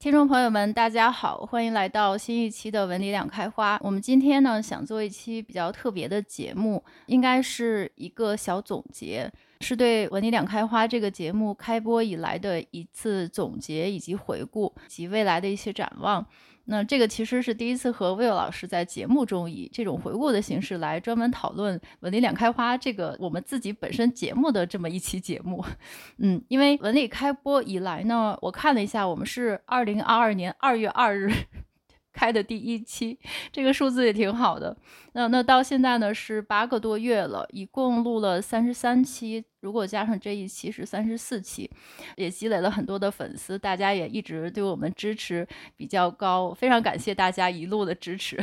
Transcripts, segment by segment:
听众朋友们，大家好，欢迎来到新一期的文理两开花。我们今天呢，想做一期比较特别的节目，应该是一个小总结，是对文理两开花这个节目开播以来的一次总结以及回顾及未来的一些展望。那这个其实是第一次和 Will 老师在节目中以这种回顾的形式来专门讨论文理两开花这个我们自己本身节目的这么一期节目。嗯，因为文理开播以来呢，我看了一下，我们是二零二二年二月二日开的第一期，这个数字也挺好的。那那到现在呢是八个多月了，一共录了三十三期。如果加上这一期是三十四期，也积累了很多的粉丝，大家也一直对我们支持比较高，非常感谢大家一路的支持。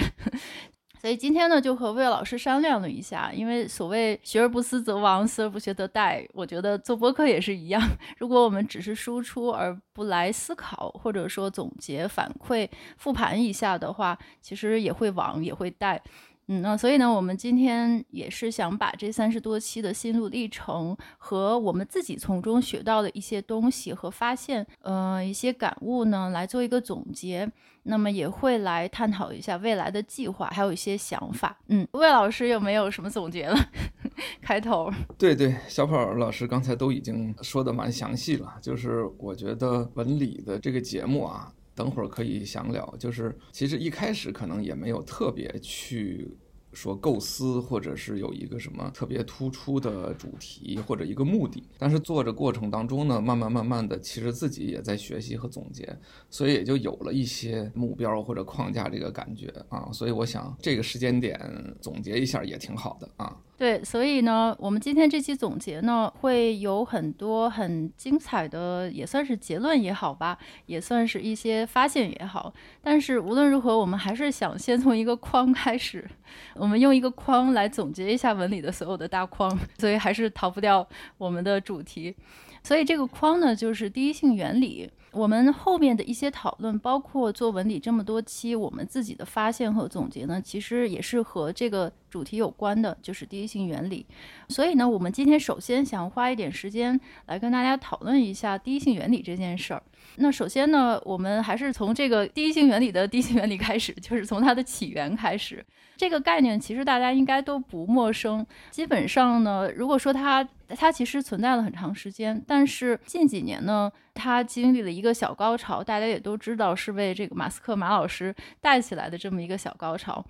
所以今天呢，就和魏老师商量了一下，因为所谓学而不思则罔，思而不学则殆。我觉得做播客也是一样，如果我们只是输出而不来思考，或者说总结、反馈、复盘一下的话，其实也会罔，也会殆。嗯，那所以呢，我们今天也是想把这三十多期的心路历程和我们自己从中学到的一些东西和发现，呃，一些感悟呢，来做一个总结。那么也会来探讨一下未来的计划，还有一些想法。嗯，魏老师有没有什么总结了？开头。对对，小跑老师刚才都已经说的蛮详细了。就是我觉得文理的这个节目啊。等会儿可以详聊，就是其实一开始可能也没有特别去说构思，或者是有一个什么特别突出的主题或者一个目的，但是做着过程当中呢，慢慢慢慢的，其实自己也在学习和总结，所以也就有了一些目标或者框架这个感觉啊，所以我想这个时间点总结一下也挺好的啊。对，所以呢，我们今天这期总结呢，会有很多很精彩的，也算是结论也好吧，也算是一些发现也好。但是无论如何，我们还是想先从一个框开始，我们用一个框来总结一下文理的所有的大框，所以还是逃不掉我们的主题。所以这个框呢，就是第一性原理。我们后面的一些讨论，包括做文理这么多期，我们自己的发现和总结呢，其实也是和这个主题有关的，就是第一性原理。所以呢，我们今天首先想花一点时间来跟大家讨论一下第一性原理这件事儿。那首先呢，我们还是从这个第一性原理的第一性原理开始，就是从它的起源开始。这个概念其实大家应该都不陌生。基本上呢，如果说它它其实存在了很长时间，但是近几年呢，它经历了一个小高潮，大家也都知道是为这个马斯克马老师带起来的这么一个小高潮。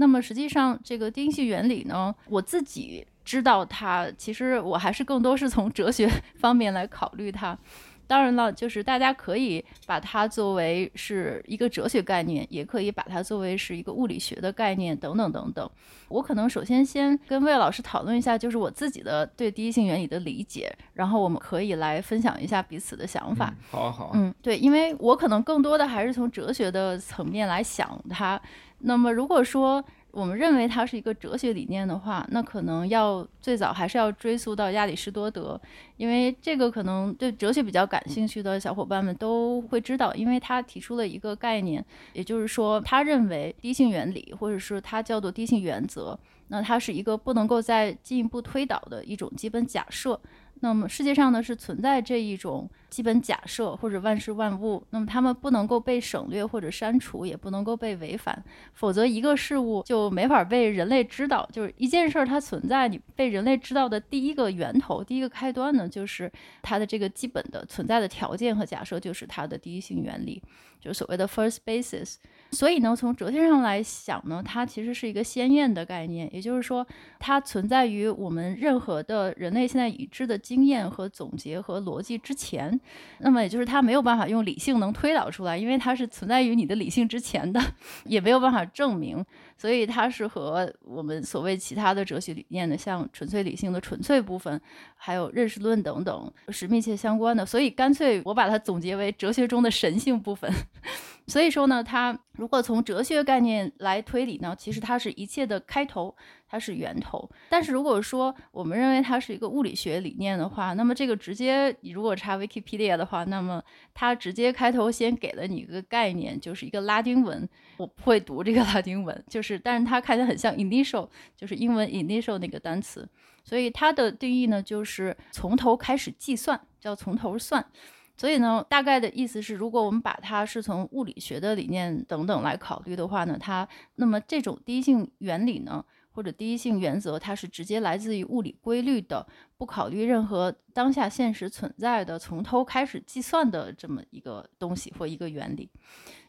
那么实际上，这个第一性原理呢，我自己知道它，其实我还是更多是从哲学 方面来考虑它。当然了，就是大家可以把它作为是一个哲学概念，也可以把它作为是一个物理学的概念，等等等等。我可能首先先跟魏老师讨论一下，就是我自己的对第一性原理的理解，然后我们可以来分享一下彼此的想法。嗯、好啊，好啊。嗯，对，因为我可能更多的还是从哲学的层面来想它。那么如果说，我们认为它是一个哲学理念的话，那可能要最早还是要追溯到亚里士多德，因为这个可能对哲学比较感兴趣的小伙伴们都会知道，因为他提出了一个概念，也就是说，他认为低性原理，或者说他叫做低性原则，那它是一个不能够再进一步推导的一种基本假设。那么世界上呢，是存在这一种基本假设或者万事万物，那么它们不能够被省略或者删除，也不能够被违反，否则一个事物就没法被人类知道。就是一件事儿它存在，你被人类知道的第一个源头、第一个开端呢，就是它的这个基本的存在的条件和假设，就是它的第一性原理，就所谓的 first basis。所以呢，从哲学上来想呢，它其实是一个先验的概念，也就是说，它存在于我们任何的人类现在已知的经验和总结和逻辑之前。那么，也就是它没有办法用理性能推导出来，因为它是存在于你的理性之前的，也没有办法证明。所以，它是和我们所谓其他的哲学理念的，像纯粹理性的纯粹部分，还有认识论等等，是密切相关的。所以，干脆我把它总结为哲学中的神性部分。所以说呢，它如果从哲学概念来推理呢，其实它是一切的开头，它是源头。但是如果说我们认为它是一个物理学理念的话，那么这个直接你如果查 Wikipedia 的话，那么它直接开头先给了你一个概念，就是一个拉丁文。我不会读这个 拉丁文，就是但是它看起来很像 initial，就是英文 initial 那个单词。所以它的定义呢，就是从头开始计算，叫从头算。所以呢，大概的意思是，如果我们把它是从物理学的理念等等来考虑的话呢，它那么这种第一性原理呢，或者第一性原则，它是直接来自于物理规律的，不考虑任何当下现实存在的，从头开始计算的这么一个东西或一个原理。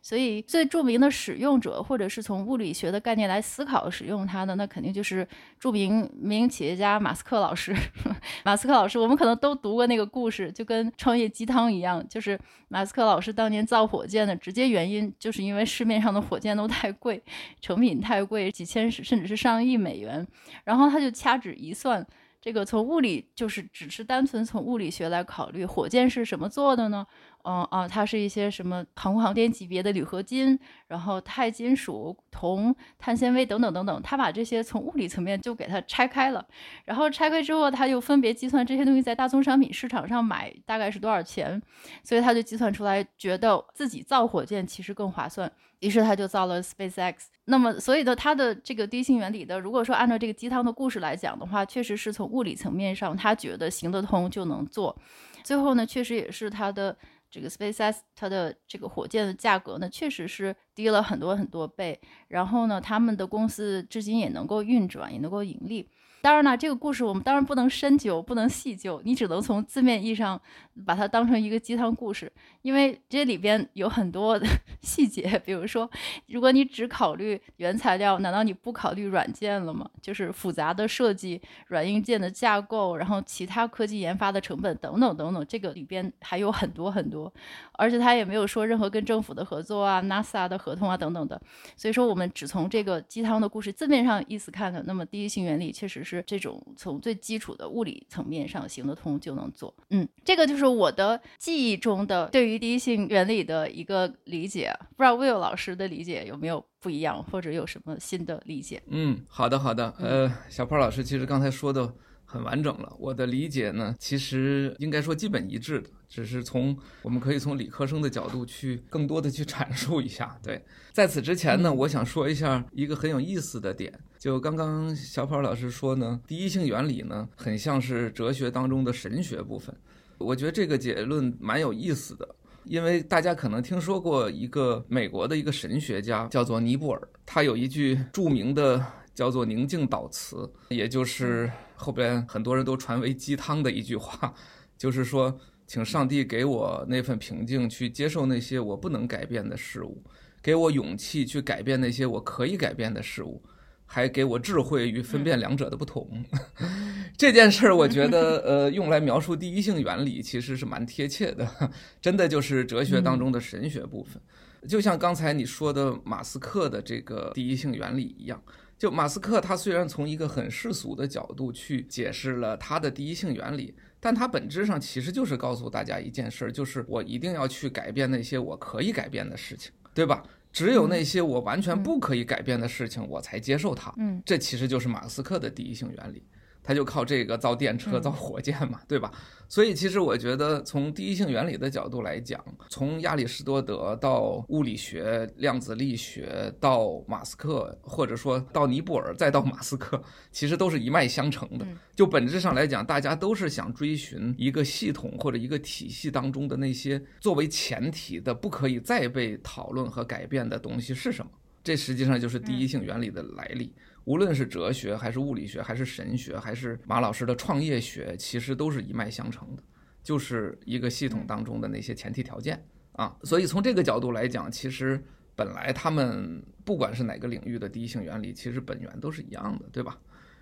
所以，最著名的使用者，或者是从物理学的概念来思考使用它的，那肯定就是著名民营企业家马斯克老师。马斯克老师，我们可能都读过那个故事，就跟创业鸡汤一样，就是马斯克老师当年造火箭的直接原因，就是因为市面上的火箭都太贵，成品太贵，几千甚至是上亿美元，然后他就掐指一算。这个从物理就是只是单纯从物理学来考虑，火箭是什么做的呢？嗯啊，它是一些什么航空航天级别的铝合金，然后钛金属、铜、碳纤维等等等等。他把这些从物理层面就给它拆开了，然后拆开之后，他又分别计算这些东西在大宗商品市场上买大概是多少钱，所以他就计算出来，觉得自己造火箭其实更划算。于是他就造了 SpaceX。那么，所以呢，他的这个低性原理的，如果说按照这个鸡汤的故事来讲的话，确实是从物理层面上，他觉得行得通就能做。最后呢，确实也是他的这个 SpaceX，它的这个火箭的价格呢，确实是低了很多很多倍。然后呢，他们的公司至今也能够运转，也能够盈利。当然了，这个故事我们当然不能深究，不能细究，你只能从字面意义上把它当成一个鸡汤故事，因为这里边有很多的 细节。比如说，如果你只考虑原材料，难道你不考虑软件了吗？就是复杂的设计、软硬件的架构，然后其他科技研发的成本等等等等，这个里边还有很多很多。而且他也没有说任何跟政府的合作啊、NASA 的合同啊等等的。所以说，我们只从这个鸡汤的故事字面上意思看的，那么第一性原理确实是。是这种从最基础的物理层面上行得通就能做，嗯，这个就是我的记忆中的对于第一性原理的一个理解，不知道 Will 老师的理解有没有不一样，或者有什么新的理解？嗯，好的，好的，呃，小胖老师其实刚才说的。很完整了，我的理解呢，其实应该说基本一致的，只是从我们可以从理科生的角度去更多的去阐述一下。对，在此之前呢，我想说一下一个很有意思的点，就刚刚小跑老师说呢，第一性原理呢，很像是哲学当中的神学部分。我觉得这个结论蛮有意思的，因为大家可能听说过一个美国的一个神学家叫做尼泊尔，他有一句著名的。叫做宁静祷词，也就是后边很多人都传为鸡汤的一句话，就是说，请上帝给我那份平静，去接受那些我不能改变的事物，给我勇气去改变那些我可以改变的事物，还给我智慧与分辨两者的不同。这件事儿，我觉得，呃，用来描述第一性原理，其实是蛮贴切的，真的就是哲学当中的神学部分，就像刚才你说的马斯克的这个第一性原理一样。就马斯克，他虽然从一个很世俗的角度去解释了他的第一性原理，但他本质上其实就是告诉大家一件事儿，就是我一定要去改变那些我可以改变的事情，对吧？只有那些我完全不可以改变的事情，我才接受它。嗯，这其实就是马斯克的第一性原理。他就靠这个造电车、造火箭嘛，对吧？所以其实我觉得，从第一性原理的角度来讲，从亚里士多德到物理学、量子力学，到马斯克，或者说到尼泊尔，再到马斯克，其实都是一脉相承的。就本质上来讲，大家都是想追寻一个系统或者一个体系当中的那些作为前提的、不可以再被讨论和改变的东西是什么。这实际上就是第一性原理的来历。无论是哲学还是物理学，还是神学，还是马老师的创业学，其实都是一脉相承的，就是一个系统当中的那些前提条件啊。所以从这个角度来讲，其实本来他们不管是哪个领域的第一性原理，其实本源都是一样的，对吧？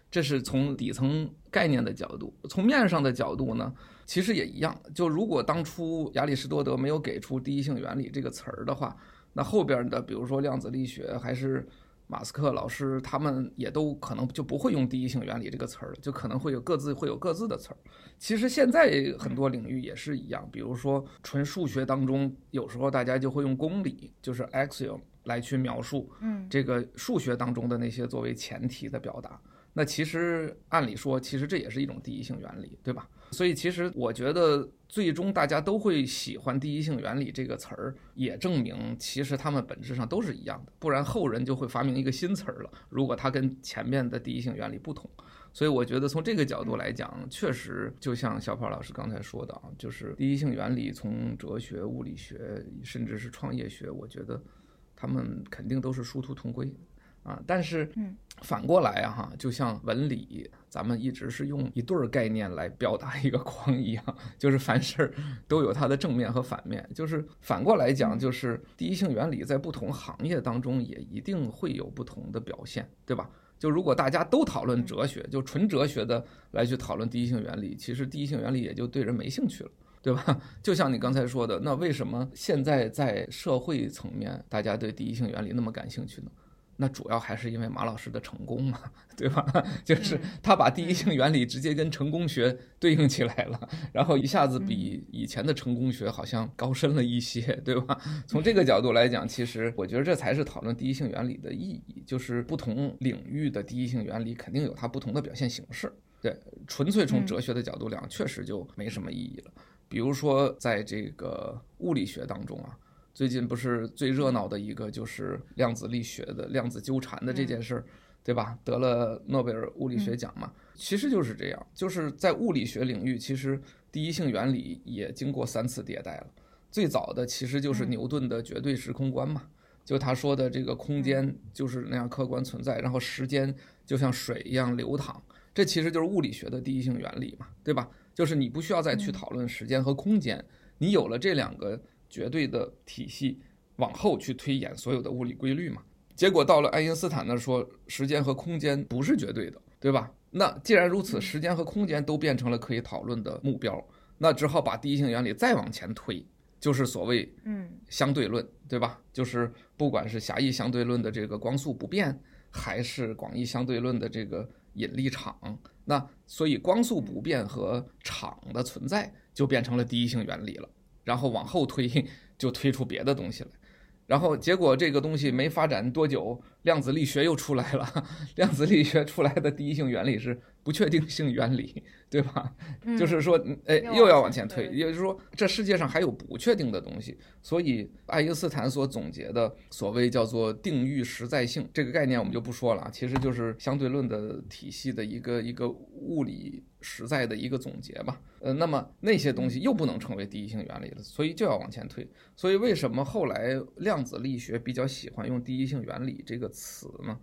这是从底层概念的角度，从面上的角度呢，其实也一样。就如果当初亚里士多德没有给出第一性原理这个词儿的话，那后边的比如说量子力学还是。马斯克老师他们也都可能就不会用第一性原理这个词儿了，就可能会有各自会有各自的词儿。其实现在很多领域也是一样，比如说纯数学当中，有时候大家就会用公理，就是 axiom 来去描述，嗯，这个数学当中的那些作为前提的表达。那其实按理说，其实这也是一种第一性原理，对吧？所以其实我觉得，最终大家都会喜欢第一性原理这个词儿，也证明其实它们本质上都是一样的。不然后人就会发明一个新词儿了。如果它跟前面的第一性原理不同，所以我觉得从这个角度来讲，确实就像小跑老师刚才说的啊，就是第一性原理从哲学、物理学，甚至是创业学，我觉得他们肯定都是殊途同归。啊，但是，反过来啊，哈，就像文理，咱们一直是用一对儿概念来表达一个框一样，就是凡事都有它的正面和反面。就是反过来讲，就是第一性原理在不同行业当中也一定会有不同的表现，对吧？就如果大家都讨论哲学，就纯哲学的来去讨论第一性原理，其实第一性原理也就对人没兴趣了，对吧？就像你刚才说的，那为什么现在在社会层面，大家对第一性原理那么感兴趣呢？那主要还是因为马老师的成功嘛，对吧？就是他把第一性原理直接跟成功学对应起来了，然后一下子比以前的成功学好像高深了一些，对吧？从这个角度来讲，其实我觉得这才是讨论第一性原理的意义，就是不同领域的第一性原理肯定有它不同的表现形式。对，纯粹从哲学的角度讲，确实就没什么意义了。比如说在这个物理学当中啊。最近不是最热闹的一个就是量子力学的量子纠缠的这件事儿，对吧？得了诺贝尔物理学奖嘛。其实就是这样，就是在物理学领域，其实第一性原理也经过三次迭代了。最早的其实就是牛顿的绝对时空观嘛，就他说的这个空间就是那样客观存在，然后时间就像水一样流淌，这其实就是物理学的第一性原理嘛，对吧？就是你不需要再去讨论时间和空间，你有了这两个。绝对的体系往后去推演所有的物理规律嘛，结果到了爱因斯坦那说时间和空间不是绝对的，对吧？那既然如此，时间和空间都变成了可以讨论的目标，那只好把第一性原理再往前推，就是所谓嗯相对论，对吧？就是不管是狭义相对论的这个光速不变，还是广义相对论的这个引力场，那所以光速不变和场的存在就变成了第一性原理了。然后往后推，就推出别的东西来，然后结果这个东西没发展多久，量子力学又出来了。量子力学出来的第一性原理是不确定性原理。对吧？就是说，哎，又要往前推，也就是说，这世界上还有不确定的东西。所以，爱因斯坦所总结的所谓叫做定域实在性这个概念，我们就不说了，其实就是相对论的体系的一个一个物理实在的一个总结吧。呃，那么那些东西又不能成为第一性原理了，所以就要往前推。所以，为什么后来量子力学比较喜欢用第一性原理这个词呢？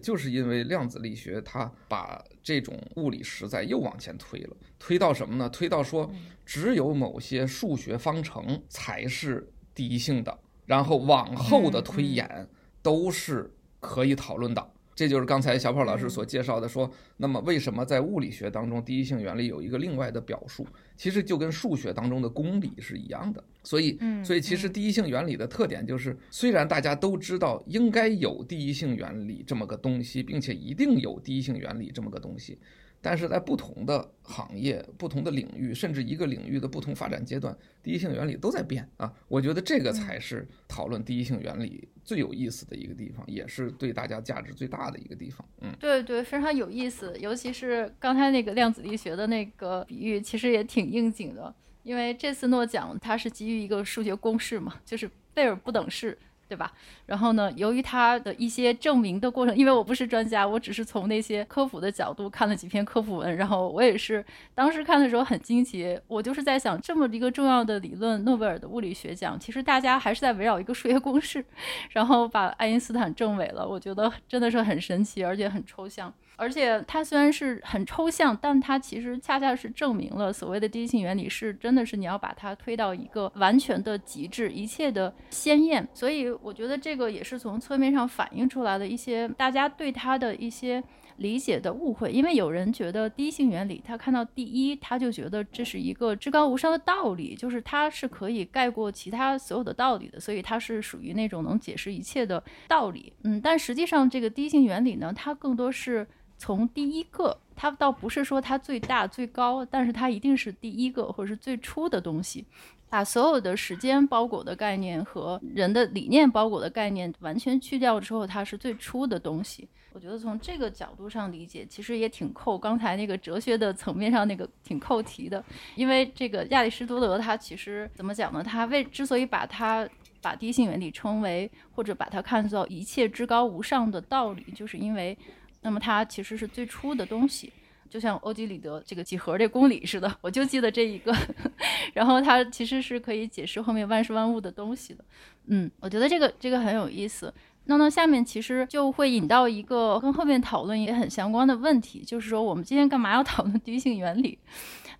就是因为量子力学，它把这种物理实在又往前推了，推到什么呢？推到说，只有某些数学方程才是第一性的，然后往后的推演都是可以讨论的。这就是刚才小跑老师所介绍的，说，那么为什么在物理学当中第一性原理有一个另外的表述？其实就跟数学当中的公理是一样的。所以，所以其实第一性原理的特点就是，虽然大家都知道应该有第一性原理这么个东西，并且一定有第一性原理这么个东西。但是在不同的行业、不同的领域，甚至一个领域的不同发展阶段，第一性原理都在变啊！我觉得这个才是讨论第一性原理最有意思的一个地方，也是对大家价值最大的一个地方。嗯，对对，非常有意思。尤其是刚才那个量子力学的那个比喻，其实也挺应景的，因为这次诺奖它是基于一个数学公式嘛，就是贝尔不等式。对吧？然后呢，由于他的一些证明的过程，因为我不是专家，我只是从那些科普的角度看了几篇科普文，然后我也是当时看的时候很惊奇。我就是在想，这么一个重要的理论，诺贝尔的物理学奖，其实大家还是在围绕一个数学公式，然后把爱因斯坦证伪了。我觉得真的是很神奇，而且很抽象。而且它虽然是很抽象，但它其实恰恰是证明了所谓的第一性原理是真的是你要把它推到一个完全的极致，一切的鲜艳。所以我觉得这个也是从侧面上反映出来的一些大家对它的一些理解的误会，因为有人觉得第一性原理，他看到第一，他就觉得这是一个至高无上的道理，就是它是可以盖过其他所有的道理的，所以它是属于那种能解释一切的道理。嗯，但实际上这个第一性原理呢，它更多是从第一个，它倒不是说它最大最高，但是它一定是第一个或者是最初的东西。把所有的时间包裹的概念和人的理念包裹的概念完全去掉之后，它是最初的东西。我觉得从这个角度上理解，其实也挺扣刚才那个哲学的层面上那个挺扣题的。因为这个亚里士多德他其实怎么讲呢？他为之所以把他把第一性原理称为或者把它看作一切至高无上的道理，就是因为那么它其实是最初的东西。就像欧几里得这个几何这公理似的，我就记得这一个，然后它其实是可以解释后面万事万物的东西的。嗯，我觉得这个这个很有意思。那么下面其实就会引到一个跟后面讨论也很相关的问题，就是说我们今天干嘛要讨论第一性原理？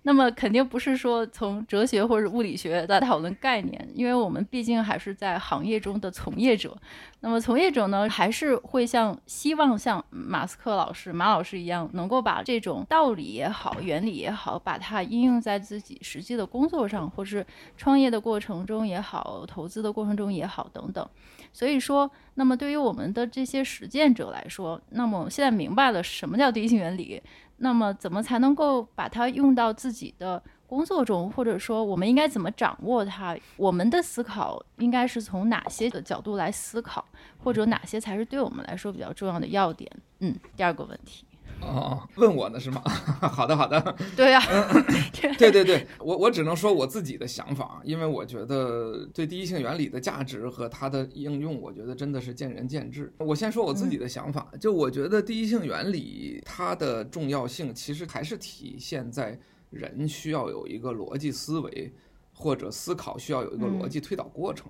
那么肯定不是说从哲学或者物理学来讨论概念，因为我们毕竟还是在行业中的从业者。那么从业者呢，还是会像希望像马斯克老师、马老师一样，能够把这种道理也好、原理也好，把它应用在自己实际的工作上，或是创业的过程中也好、投资的过程中也好等等。所以说，那么对于我们的这些实践者来说，那么现在明白了什么叫第一性原理。那么，怎么才能够把它用到自己的工作中，或者说，我们应该怎么掌握它？我们的思考应该是从哪些的角度来思考，或者哪些才是对我们来说比较重要的要点？嗯，第二个问题。哦，问我呢是吗？好的，好的。对呀、啊嗯，对对对，我我只能说我自己的想法，因为我觉得对第一性原理的价值和它的应用，我觉得真的是见仁见智。我先说我自己的想法，就我觉得第一性原理它的重要性，其实还是体现在人需要有一个逻辑思维，或者思考需要有一个逻辑推导过程。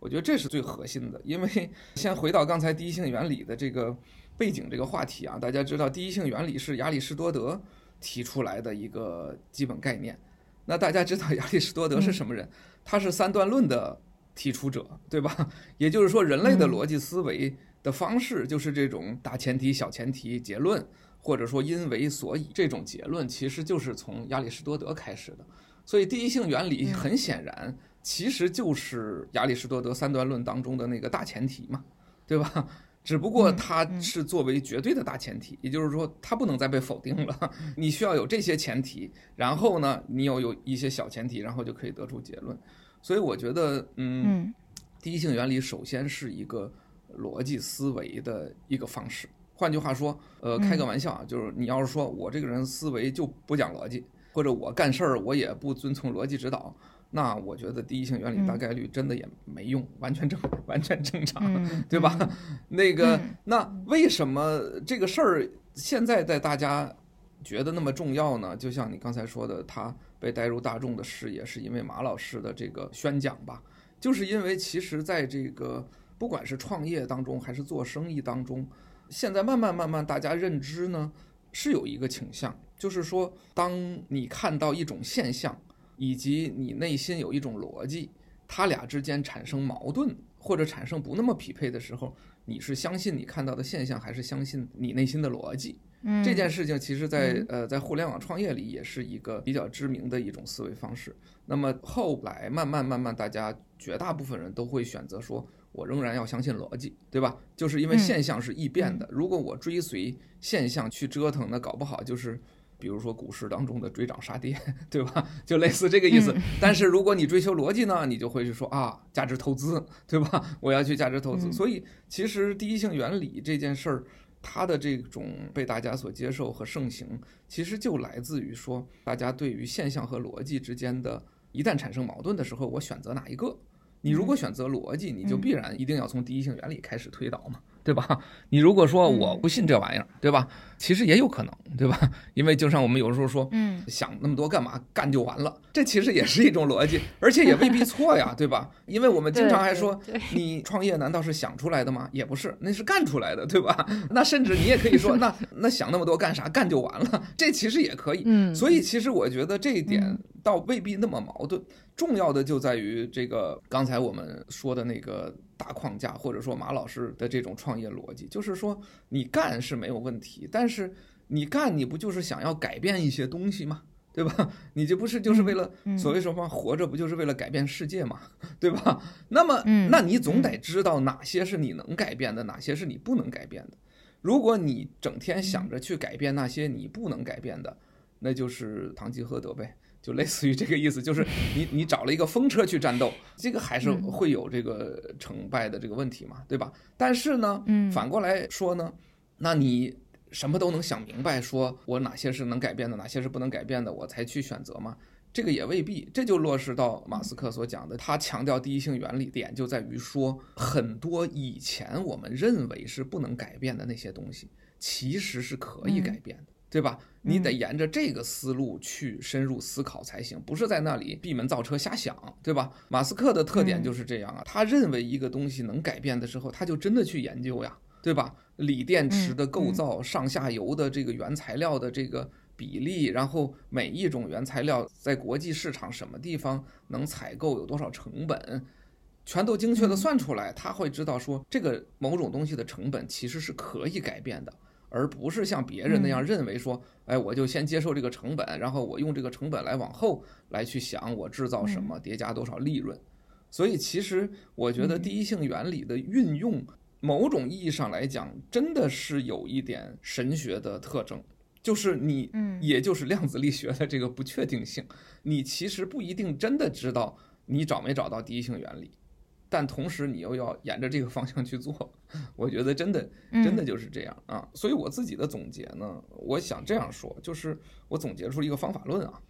我觉得这是最核心的，因为先回到刚才第一性原理的这个。背景这个话题啊，大家知道第一性原理是亚里士多德提出来的一个基本概念。那大家知道亚里士多德是什么人？他是三段论的提出者，对吧？也就是说，人类的逻辑思维的方式就是这种大前提、小前提、结论，或者说因为所以这种结论，其实就是从亚里士多德开始的。所以第一性原理很显然其实就是亚里士多德三段论当中的那个大前提嘛，对吧？只不过它是作为绝对的大前提，也就是说它不能再被否定了。你需要有这些前提，然后呢，你又有一些小前提，然后就可以得出结论。所以我觉得，嗯，第一性原理首先是一个逻辑思维的一个方式。换句话说，呃，开个玩笑啊，就是你要是说我这个人思维就不讲逻辑，或者我干事儿我也不遵从逻辑指导。那我觉得第一性原理大概率真的也没用，嗯、完全正 完全正常，嗯、对吧？嗯、那个，嗯、那为什么这个事儿现在在大家觉得那么重要呢？就像你刚才说的，它被带入大众的视野，是因为马老师的这个宣讲吧？就是因为其实在这个不管是创业当中还是做生意当中，现在慢慢慢慢大家认知呢是有一个倾向，就是说，当你看到一种现象。以及你内心有一种逻辑，他俩之间产生矛盾或者产生不那么匹配的时候，你是相信你看到的现象，还是相信你内心的逻辑？嗯，这件事情其实在，在呃，在互联网创业里也是一个比较知名的一种思维方式。那么后来慢慢慢慢，大家绝大部分人都会选择说，我仍然要相信逻辑，对吧？就是因为现象是易变的，如果我追随现象去折腾，那搞不好就是。比如说股市当中的追涨杀跌，对吧？就类似这个意思。但是如果你追求逻辑呢，你就会去说啊，价值投资，对吧？我要去价值投资。所以其实第一性原理这件事儿，它的这种被大家所接受和盛行，其实就来自于说，大家对于现象和逻辑之间的，一旦产生矛盾的时候，我选择哪一个？你如果选择逻辑，你就必然一定要从第一性原理开始推导嘛。对吧？你如果说我不信这玩意儿，对吧？其实也有可能，对吧？因为就像我们有时候说，嗯，想那么多干嘛？干就完了。这其实也是一种逻辑，而且也未必错呀，对吧？因为我们经常还说，你创业难道是想出来的吗？也不是，那是干出来的，对吧？那甚至你也可以说，那那想那么多干啥？干就完了。这其实也可以。嗯。所以其实我觉得这一点倒未必那么矛盾。重要的就在于这个刚才我们说的那个大框架，或者说马老师的这种创业逻辑，就是说你干是没有问题，但是你干你不就是想要改变一些东西吗？对吧？你这不是就是为了所谓什么活着，不就是为了改变世界嘛？对吧？那么，那你总得知道哪些是你能改变的，哪些是你不能改变的。如果你整天想着去改变那些你不能改变的，那就是堂吉诃德呗，就类似于这个意思，就是你你找了一个风车去战斗，这个还是会有这个成败的这个问题嘛，对吧？但是呢，反过来说呢，那你。什么都能想明白，说我哪些是能改变的，哪些是不能改变的，我才去选择吗？这个也未必。这就落实到马斯克所讲的，他强调第一性原理点就在于说，很多以前我们认为是不能改变的那些东西，其实是可以改变的，对吧？你得沿着这个思路去深入思考才行，不是在那里闭门造车瞎想，对吧？马斯克的特点就是这样啊，他认为一个东西能改变的时候，他就真的去研究呀。对吧？锂电池的构造、上下游的这个原材料的这个比例，然后每一种原材料在国际市场什么地方能采购，有多少成本，全都精确的算出来。他会知道说，这个某种东西的成本其实是可以改变的，而不是像别人那样认为说，哎，我就先接受这个成本，然后我用这个成本来往后来去想我制造什么，叠加多少利润。所以，其实我觉得第一性原理的运用。某种意义上来讲，真的是有一点神学的特征，就是你，也就是量子力学的这个不确定性，你其实不一定真的知道你找没找到第一性原理，但同时你又要沿着这个方向去做，我觉得真的真的就是这样啊。所以我自己的总结呢，我想这样说，就是我总结出一个方法论啊。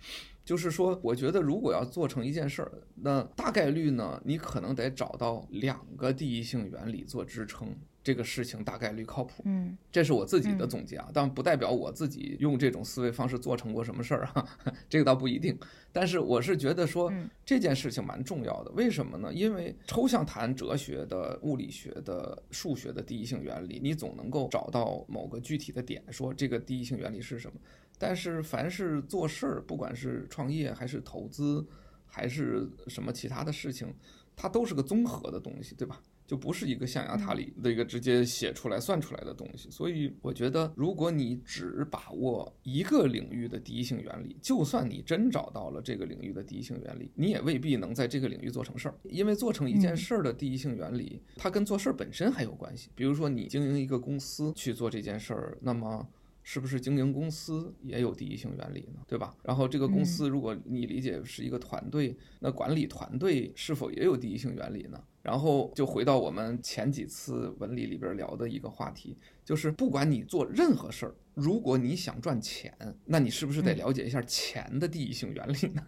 就是说，我觉得如果要做成一件事儿，那大概率呢，你可能得找到两个第一性原理做支撑，这个事情大概率靠谱。嗯，这是我自己的总结啊，但不代表我自己用这种思维方式做成过什么事儿啊，这个倒不一定。但是我是觉得说这件事情蛮重要的，为什么呢？因为抽象谈哲学的、物理学的、数学的第一性原理，你总能够找到某个具体的点，说这个第一性原理是什么。但是，凡是做事儿，不管是创业还是投资，还是什么其他的事情，它都是个综合的东西，对吧？就不是一个象牙塔里的一个直接写出来算出来的东西。所以，我觉得，如果你只把握一个领域的第一性原理，就算你真找到了这个领域的第一性原理，你也未必能在这个领域做成事儿。因为做成一件事儿的第一性原理，它跟做事儿本身还有关系。比如说，你经营一个公司去做这件事儿，那么。是不是经营公司也有第一性原理呢？对吧？然后这个公司，如果你理解是一个团队，那管理团队是否也有第一性原理呢？然后就回到我们前几次文理里边聊的一个话题，就是不管你做任何事儿，如果你想赚钱，那你是不是得了解一下钱的第一性原理呢？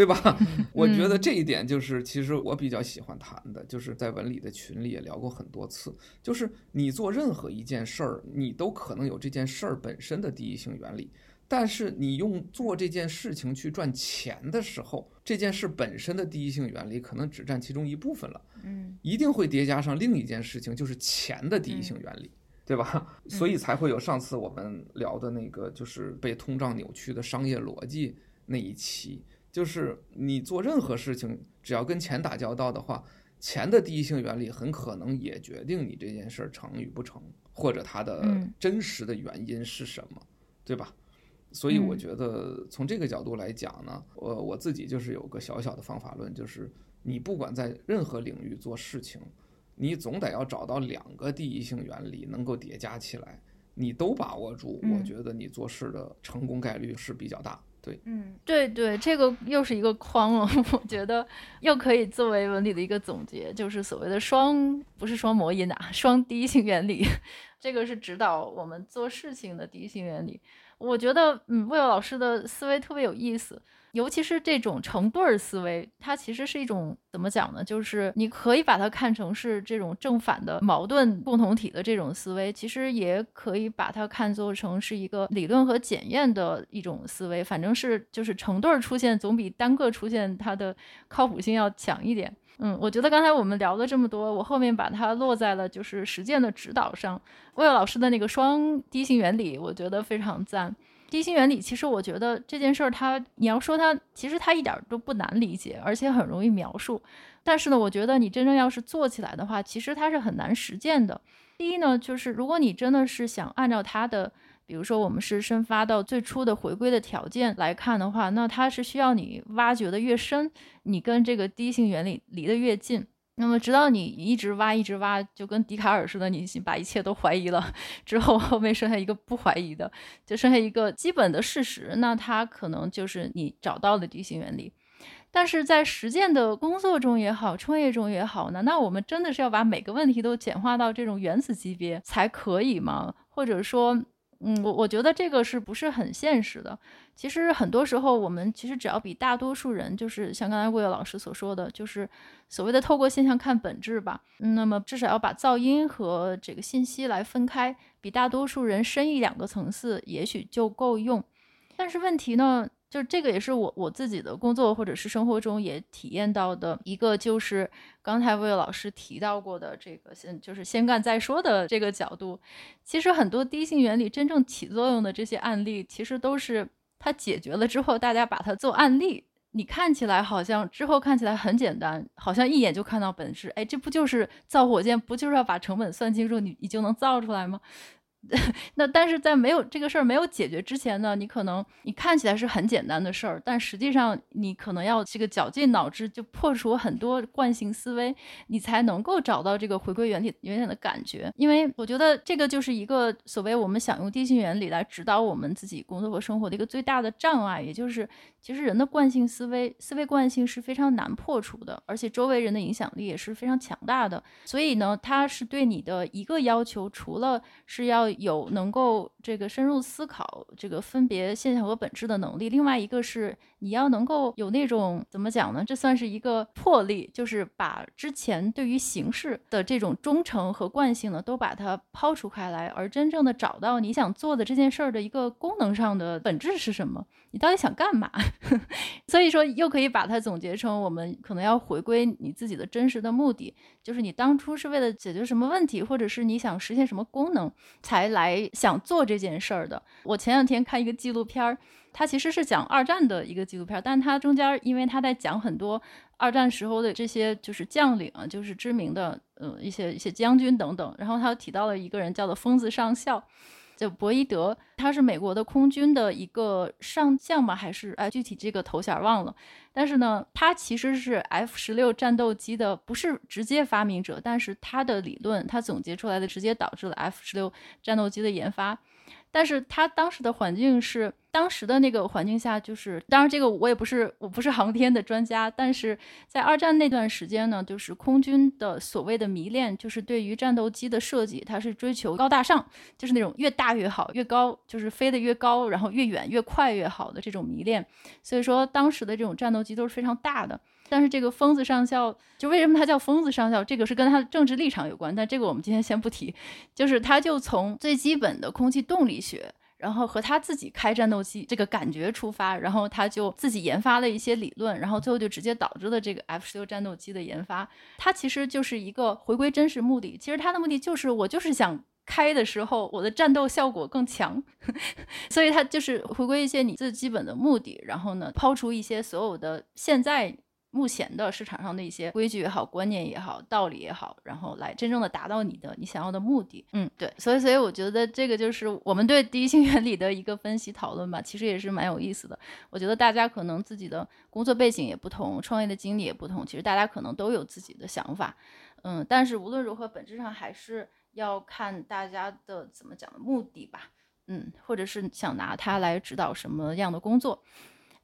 对吧？我觉得这一点就是，其实我比较喜欢谈的，就是在文理的群里也聊过很多次，就是你做任何一件事儿，你都可能有这件事儿本身的第一性原理，但是你用做这件事情去赚钱的时候，这件事本身的第一性原理可能只占其中一部分了，嗯，一定会叠加上另一件事情，就是钱的第一性原理，对吧？所以才会有上次我们聊的那个，就是被通胀扭曲的商业逻辑那一期。就是你做任何事情，只要跟钱打交道的话，钱的第一性原理很可能也决定你这件事儿成与不成，或者它的真实的原因是什么，对吧？所以我觉得从这个角度来讲呢，我我自己就是有个小小的方法论，就是你不管在任何领域做事情，你总得要找到两个第一性原理能够叠加起来，你都把握住，我觉得你做事的成功概率是比较大。对，嗯，对对，这个又是一个框了，我觉得又可以作为文理的一个总结，就是所谓的双，不是双模因啊，双第一性原理，这个是指导我们做事情的第一性原理。我觉得，嗯，魏老师的思维特别有意思。尤其是这种成对儿思维，它其实是一种怎么讲呢？就是你可以把它看成是这种正反的矛盾共同体的这种思维，其实也可以把它看作成是一个理论和检验的一种思维。反正是就是成对儿出现总比单个出现它的靠谱性要强一点。嗯，我觉得刚才我们聊了这么多，我后面把它落在了就是实践的指导上。魏老师的那个双低性原理，我觉得非常赞。第一性原理，其实我觉得这件事儿，它你要说它，其实它一点都不难理解，而且很容易描述。但是呢，我觉得你真正要是做起来的话，其实它是很难实践的。第一呢，就是如果你真的是想按照它的，比如说我们是深发到最初的回归的条件来看的话，那它是需要你挖掘的越深，你跟这个第一性原理离得越近。那么，直到你一直挖，一直挖，就跟笛卡尔似的，你把一切都怀疑了 之后，后面剩下一个不怀疑的，就剩下一个基本的事实，那它可能就是你找到的第一性原理。但是在实践的工作中也好，创业中也好呢，那我们真的是要把每个问题都简化到这种原子级别才可以吗？或者说？嗯，我我觉得这个是不是很现实的？其实很多时候，我们其实只要比大多数人，就是像刚才魏老师所说的，就是所谓的透过现象看本质吧。那么至少要把噪音和这个信息来分开，比大多数人深一两个层次，也许就够用。但是问题呢？就这个也是我我自己的工作或者是生活中也体验到的一个，就是刚才魏老师提到过的这个先就是先干再说的这个角度。其实很多低性原理真正起作用的这些案例，其实都是它解决了之后，大家把它做案例，你看起来好像之后看起来很简单，好像一眼就看到本质。哎，这不就是造火箭，不就是要把成本算清楚，你你就能造出来吗？那但是在没有这个事儿没有解决之前呢，你可能你看起来是很简单的事儿，但实际上你可能要这个绞尽脑汁，就破除很多惯性思维，你才能够找到这个回归原点原点的感觉。因为我觉得这个就是一个所谓我们想用地心原理来指导我们自己工作和生活的一个最大的障碍，也就是其实人的惯性思维思维惯性是非常难破除的，而且周围人的影响力也是非常强大的。所以呢，它是对你的一个要求，除了是要有能够这个深入思考这个分别现象和本质的能力，另外一个是你要能够有那种怎么讲呢？这算是一个魄力，就是把之前对于形式的这种忠诚和惯性呢，都把它抛除开来，而真正的找到你想做的这件事儿的一个功能上的本质是什么？你到底想干嘛？所以说，又可以把它总结成我们可能要回归你自己的真实的目的，就是你当初是为了解决什么问题，或者是你想实现什么功能才来想做这件事儿的。我前两天看一个纪录片儿，它其实是讲二战的一个纪录片，但它中间因为它在讲很多二战时候的这些就是将领啊，就是知名的呃一些一些将军等等，然后他提到了一个人叫做疯子上校。就博伊德，他是美国的空军的一个上将吗？还是哎，具体这个头衔忘了。但是呢，他其实是 F 十六战斗机的，不是直接发明者，但是他的理论，他总结出来的，直接导致了 F 十六战斗机的研发。但是他当时的环境是，当时的那个环境下，就是当然这个我也不是，我不是航天的专家，但是在二战那段时间呢，就是空军的所谓的迷恋，就是对于战斗机的设计，它是追求高大上，就是那种越大越好，越高就是飞得越高，然后越远越快越好的这种迷恋。所以说当时的这种战斗机都是非常大的。但是这个疯子上校，就为什么他叫疯子上校？这个是跟他的政治立场有关，但这个我们今天先不提。就是他就从最基本的空气动力学，然后和他自己开战斗机这个感觉出发，然后他就自己研发了一些理论，然后最后就直接导致了这个 F 十六战斗机的研发。他其实就是一个回归真实目的，其实他的目的就是我就是想开的时候我的战斗效果更强，所以他就是回归一些你最基本的目的，然后呢抛除一些所有的现在。目前的市场上的一些规矩也好、观念也好、道理也好，然后来真正的达到你的你想要的目的。嗯，对，所以所以我觉得这个就是我们对第一性原理的一个分析讨论吧，其实也是蛮有意思的。我觉得大家可能自己的工作背景也不同，创业的经历也不同，其实大家可能都有自己的想法。嗯，但是无论如何，本质上还是要看大家的怎么讲的目的吧。嗯，或者是想拿它来指导什么样的工作。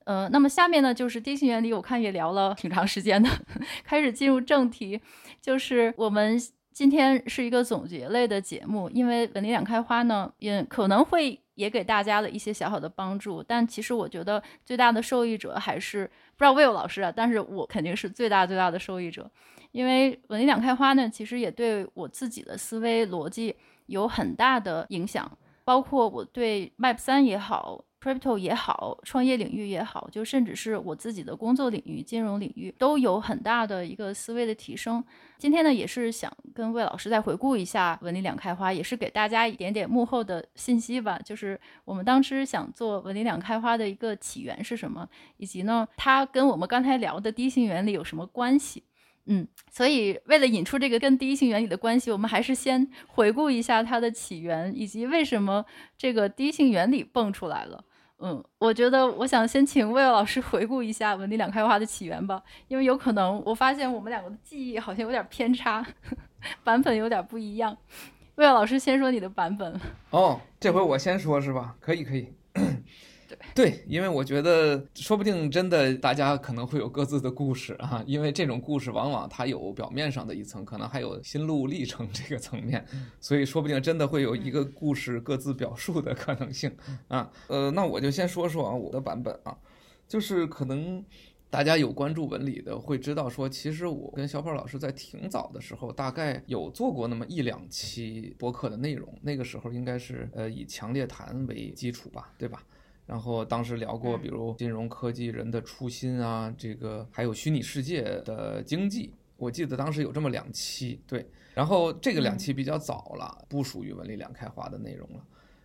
呃，那么下面呢，就是第一性原理，我看也聊了挺长时间的，开始进入正题，就是我们今天是一个总结类的节目，因为文理两开花呢，也可能会也给大家了一些小小的帮助，但其实我觉得最大的受益者还是不知道魏友老师啊，但是我肯定是最大最大的受益者，因为文理两开花呢，其实也对我自己的思维逻辑有很大的影响。包括我对 Map 三也好，crypto 也好，创业领域也好，就甚至是我自己的工作领域，金融领域，都有很大的一个思维的提升。今天呢，也是想跟魏老师再回顾一下文理两开花，也是给大家一点点幕后的信息吧。就是我们当时想做文理两开花的一个起源是什么，以及呢，它跟我们刚才聊的第一性原理有什么关系？嗯，所以为了引出这个跟第一性原理的关系，我们还是先回顾一下它的起源，以及为什么这个第一性原理蹦出来了。嗯，我觉得我想先请魏老师回顾一下文理两开花的起源吧，因为有可能我发现我们两个的记忆好像有点偏差，版本有点不一样。魏老师先说你的版本。哦，这回我先说是吧？可以，可以。对，因为我觉得说不定真的大家可能会有各自的故事啊，因为这种故事往往它有表面上的一层，可能还有心路历程这个层面，所以说不定真的会有一个故事各自表述的可能性啊。呃，那我就先说说啊我的版本啊，就是可能大家有关注文理的会知道说，其实我跟小跑老师在挺早的时候，大概有做过那么一两期播客的内容，那个时候应该是呃以强烈谈为基础吧，对吧？然后当时聊过，比如金融科技人的初心啊，这个还有虚拟世界的经济，我记得当时有这么两期，对。然后这个两期比较早了，不属于文理两开花的内容了。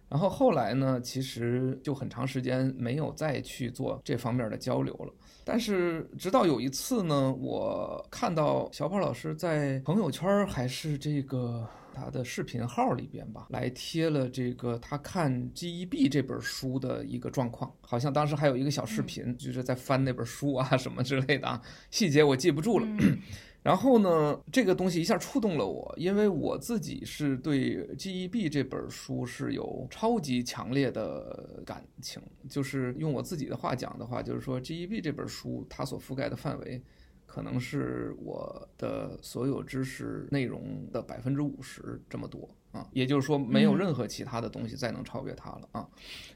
然后后来呢，其实就很长时间没有再去做这方面的交流了。但是直到有一次呢，我看到小宝老师在朋友圈还是这个。他的视频号里边吧，来贴了这个他看《GEB》这本书的一个状况，好像当时还有一个小视频，就是在翻那本书啊什么之类的啊，细节我记不住了。然后呢，这个东西一下触动了我，因为我自己是对《GEB》这本书是有超级强烈的感情，就是用我自己的话讲的话，就是说《GEB》这本书它所覆盖的范围。可能是我的所有知识内容的百分之五十这么多啊，也就是说没有任何其他的东西再能超越它了啊。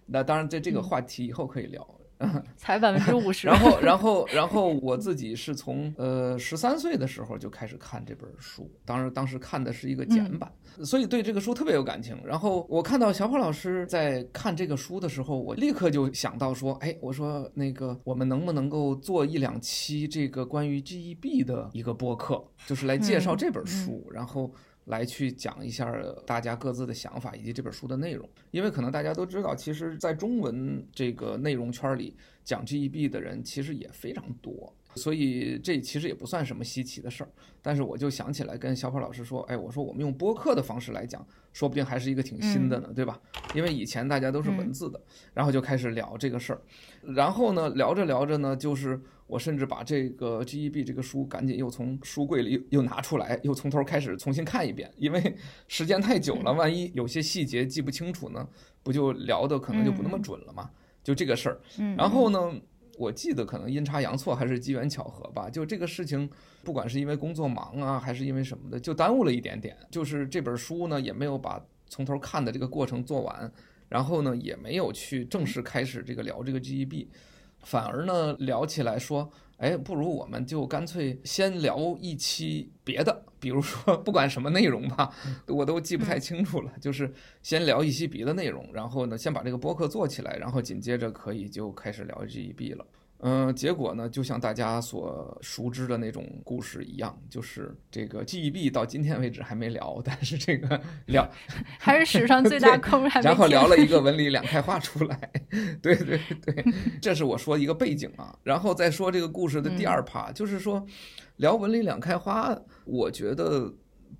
那当然，在这个话题以后可以聊。才百分之五十。然后，然后，然后我自己是从呃十三岁的时候就开始看这本书，当然当时看的是一个简版，所以对这个书特别有感情。然后我看到小跑老师在看这个书的时候，我立刻就想到说，哎，我说那个我们能不能够做一两期这个关于 GEB 的一个播客，就是来介绍这本书，然后。来去讲一下大家各自的想法以及这本书的内容，因为可能大家都知道，其实，在中文这个内容圈里讲 GEB 的人其实也非常多。所以这其实也不算什么稀奇的事儿，但是我就想起来跟小跑老师说，哎，我说我们用播客的方式来讲，说不定还是一个挺新的呢，对吧？因为以前大家都是文字的，然后就开始聊这个事儿，然后呢，聊着聊着呢，就是我甚至把这个 GEB 这个书赶紧又从书柜里又拿出来，又从头开始重新看一遍，因为 时间太久了，万一有些细节记不清楚呢，不就聊的可能就不那么准了嘛？就这个事儿，然后呢？我记得可能阴差阳错还是机缘巧合吧，就这个事情，不管是因为工作忙啊，还是因为什么的，就耽误了一点点。就是这本书呢，也没有把从头看的这个过程做完，然后呢，也没有去正式开始这个聊这个 GEB，反而呢，聊起来说。哎，不如我们就干脆先聊一期别的，比如说不管什么内容吧，我都记不太清楚了。就是先聊一期别的内容，然后呢，先把这个播客做起来，然后紧接着可以就开始聊 GEB 了。嗯，结果呢，就像大家所熟知的那种故事一样，就是这个 GEB 到今天为止还没聊，但是这个 聊还是史上最大坑，还然后聊了一个 文理两开花出来，对对对，这是我说一个背景啊，然后再说这个故事的第二趴，就是说聊文理两开花，我觉得。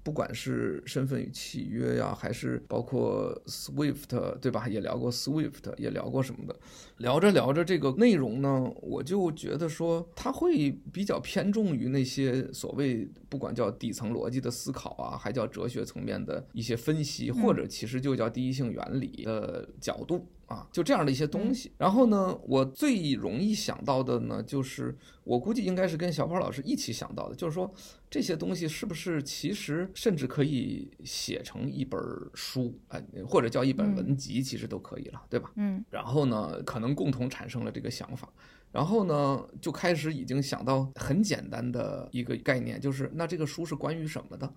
不管是身份与契约呀，还是包括 Swift，对吧？也聊过 Swift，也聊过什么的。聊着聊着这个内容呢，我就觉得说，它会比较偏重于那些所谓不管叫底层逻辑的思考啊，还叫哲学层面的一些分析，或者其实就叫第一性原理的角度。啊，就这样的一些东西。然后呢，我最容易想到的呢，就是我估计应该是跟小跑老师一起想到的，就是说这些东西是不是其实甚至可以写成一本书，哎，或者叫一本文集，其实都可以了，对吧？嗯。然后呢，可能共同产生了这个想法，然后呢，就开始已经想到很简单的一个概念，就是那这个书是关于什么的？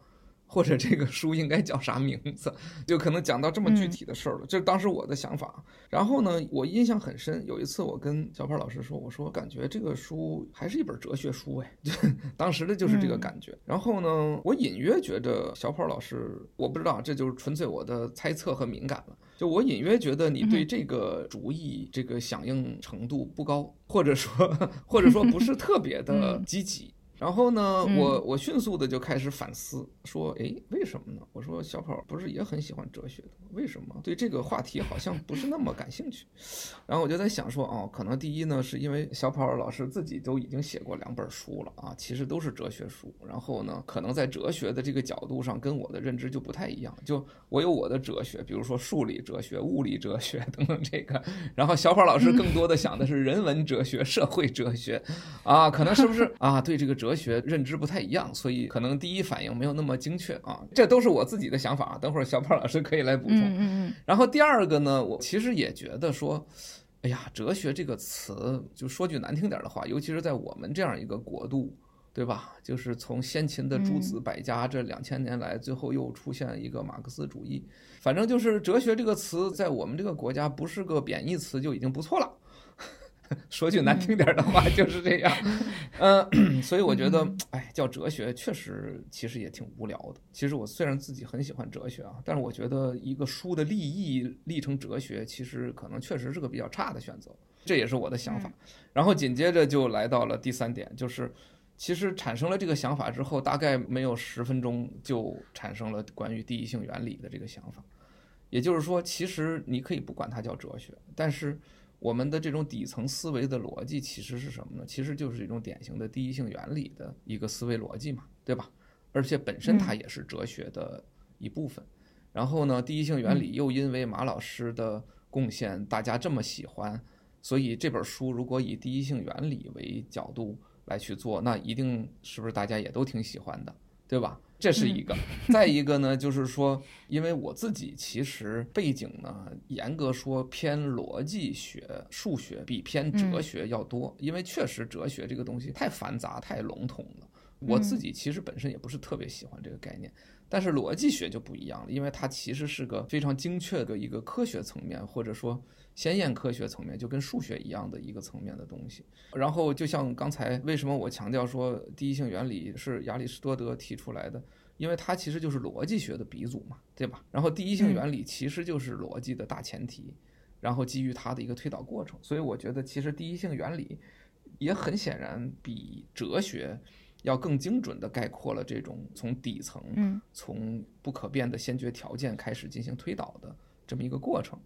或者这个书应该叫啥名字，就可能讲到这么具体的事儿了。这是当时我的想法。然后呢，我印象很深，有一次我跟小胖老师说，我说感觉这个书还是一本哲学书哎，就 当时的就是这个感觉。然后呢，我隐约觉得小胖老师，我不知道，这就是纯粹我的猜测和敏感了。就我隐约觉得你对这个主意这个响应程度不高，或者说 或者说不是特别的积极。然后呢，我我迅速的就开始反思，说，哎，为什么呢？我说小跑不是也很喜欢哲学的，为什么对这个话题好像不是那么感兴趣？然后我就在想说，哦，可能第一呢，是因为小跑老师自己都已经写过两本书了啊，其实都是哲学书。然后呢，可能在哲学的这个角度上，跟我的认知就不太一样。就我有我的哲学，比如说数理哲学、物理哲学等等这个。然后小跑老师更多的想的是人文哲学、社会哲学，啊，可能是不是啊？对这个哲。哲学认知不太一样，所以可能第一反应没有那么精确啊，这都是我自己的想法。等会儿小胖老师可以来补充。嗯嗯。然后第二个呢，我其实也觉得说，哎呀，哲学这个词，就说句难听点的话，尤其是在我们这样一个国度，对吧？就是从先秦的诸子百家这两千年来，最后又出现一个马克思主义，反正就是哲学这个词，在我们这个国家不是个贬义词就已经不错了。说句难听点的话，就是这样，嗯，嗯，所以我觉得，哎，叫哲学确实其实也挺无聊的。其实我虽然自己很喜欢哲学啊，但是我觉得一个书的立意立成哲学，其实可能确实是个比较差的选择，这也是我的想法。然后紧接着就来到了第三点，就是其实产生了这个想法之后，大概没有十分钟就产生了关于第一性原理的这个想法。也就是说，其实你可以不管它叫哲学，但是。我们的这种底层思维的逻辑其实是什么呢？其实就是一种典型的第一性原理的一个思维逻辑嘛，对吧？而且本身它也是哲学的一部分。然后呢，第一性原理又因为马老师的贡献，大家这么喜欢，所以这本书如果以第一性原理为角度来去做，那一定是不是大家也都挺喜欢的，对吧？这是一个，再一个呢，就是说，因为我自己其实背景呢，严格说偏逻辑学、数学比偏哲学要多，因为确实哲学这个东西太繁杂、太笼统了。我自己其实本身也不是特别喜欢这个概念。但是逻辑学就不一样了，因为它其实是个非常精确的一个科学层面，或者说先验科学层面，就跟数学一样的一个层面的东西。然后就像刚才为什么我强调说第一性原理是亚里士多德提出来的，因为它其实就是逻辑学的鼻祖嘛，对吧？然后第一性原理其实就是逻辑的大前提，然后基于它的一个推导过程。所以我觉得其实第一性原理也很显然比哲学。要更精准地概括了这种从底层，从不可变的先决条件开始进行推导的这么一个过程。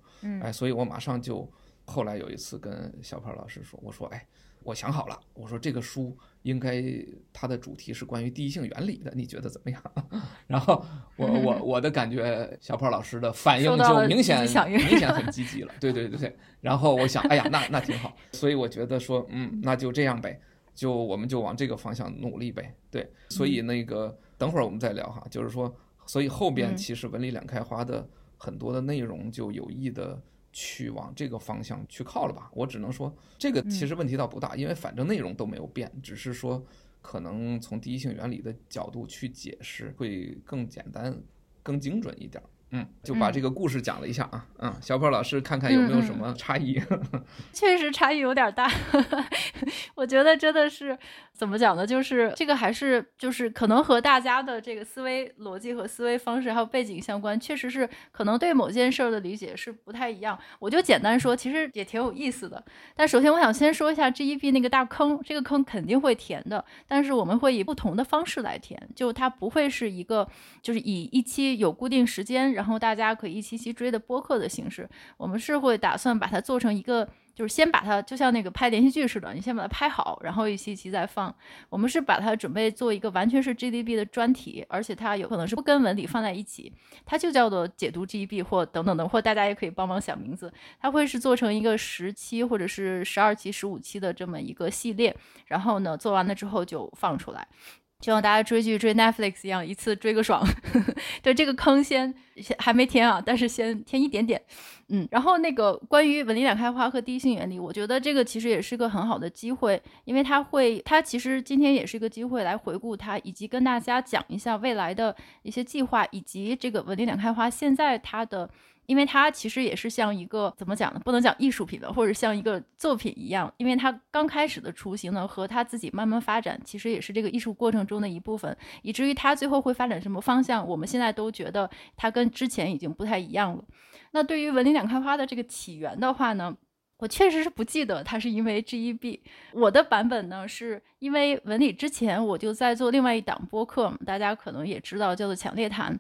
哎，所以我马上就后来有一次跟小胖老师说，我说，哎，我想好了，我说这个书应该它的主题是关于第一性原理的，你觉得怎么样？然后我我 我的感觉，小胖老师的反应就明显明显很积极了。对对对对。然后我想，哎呀，那那挺好。所以我觉得说，嗯，那就这样呗。就我们就往这个方向努力呗，对，所以那个等会儿我们再聊哈，就是说，所以后边其实文理两开花的很多的内容就有意的去往这个方向去靠了吧。我只能说这个其实问题倒不大，因为反正内容都没有变，只是说可能从第一性原理的角度去解释会更简单、更精准一点。嗯，就把这个故事讲了一下啊，嗯，小宝老师看看有没有什么差异？确实差异有点大，我觉得真的是怎么讲呢？就是这个还是就是可能和大家的这个思维逻辑和思维方式还有背景相关，确实是可能对某件事儿的理解是不太一样。我就简单说，其实也挺有意思的。但首先我想先说一下 GEB 那个大坑，这个坑肯定会填的，但是我们会以不同的方式来填，就它不会是一个就是以一期有固定时间，然然后大家可以一期期追的播客的形式，我们是会打算把它做成一个，就是先把它就像那个拍连续剧似的，你先把它拍好，然后一期期再放。我们是把它准备做一个完全是 GDB 的专题，而且它有可能是不跟文理放在一起，它就叫做解读 GDB 或等等等，或大家也可以帮忙想名字。它会是做成一个十期或者是十二期、十五期的这么一个系列，然后呢做完了之后就放出来。就像大家追剧追 Netflix 一样，一次追个爽。对，这个坑先先还没填啊，但是先填一点点。嗯，然后那个关于稳定两开花和第一性原理，我觉得这个其实也是个很好的机会，因为它会，它其实今天也是一个机会来回顾它，以及跟大家讲一下未来的一些计划，以及这个稳定两开花现在它的。因为它其实也是像一个怎么讲呢？不能讲艺术品吧，或者像一个作品一样。因为它刚开始的雏形呢，和它自己慢慢发展，其实也是这个艺术过程中的一部分。以至于它最后会发展什么方向，我们现在都觉得它跟之前已经不太一样了。那对于文林两开花的这个起源的话呢，我确实是不记得它是因为 GEB。我的版本呢，是因为文理之前我就在做另外一档播客，大家可能也知道，叫做《强烈谈》。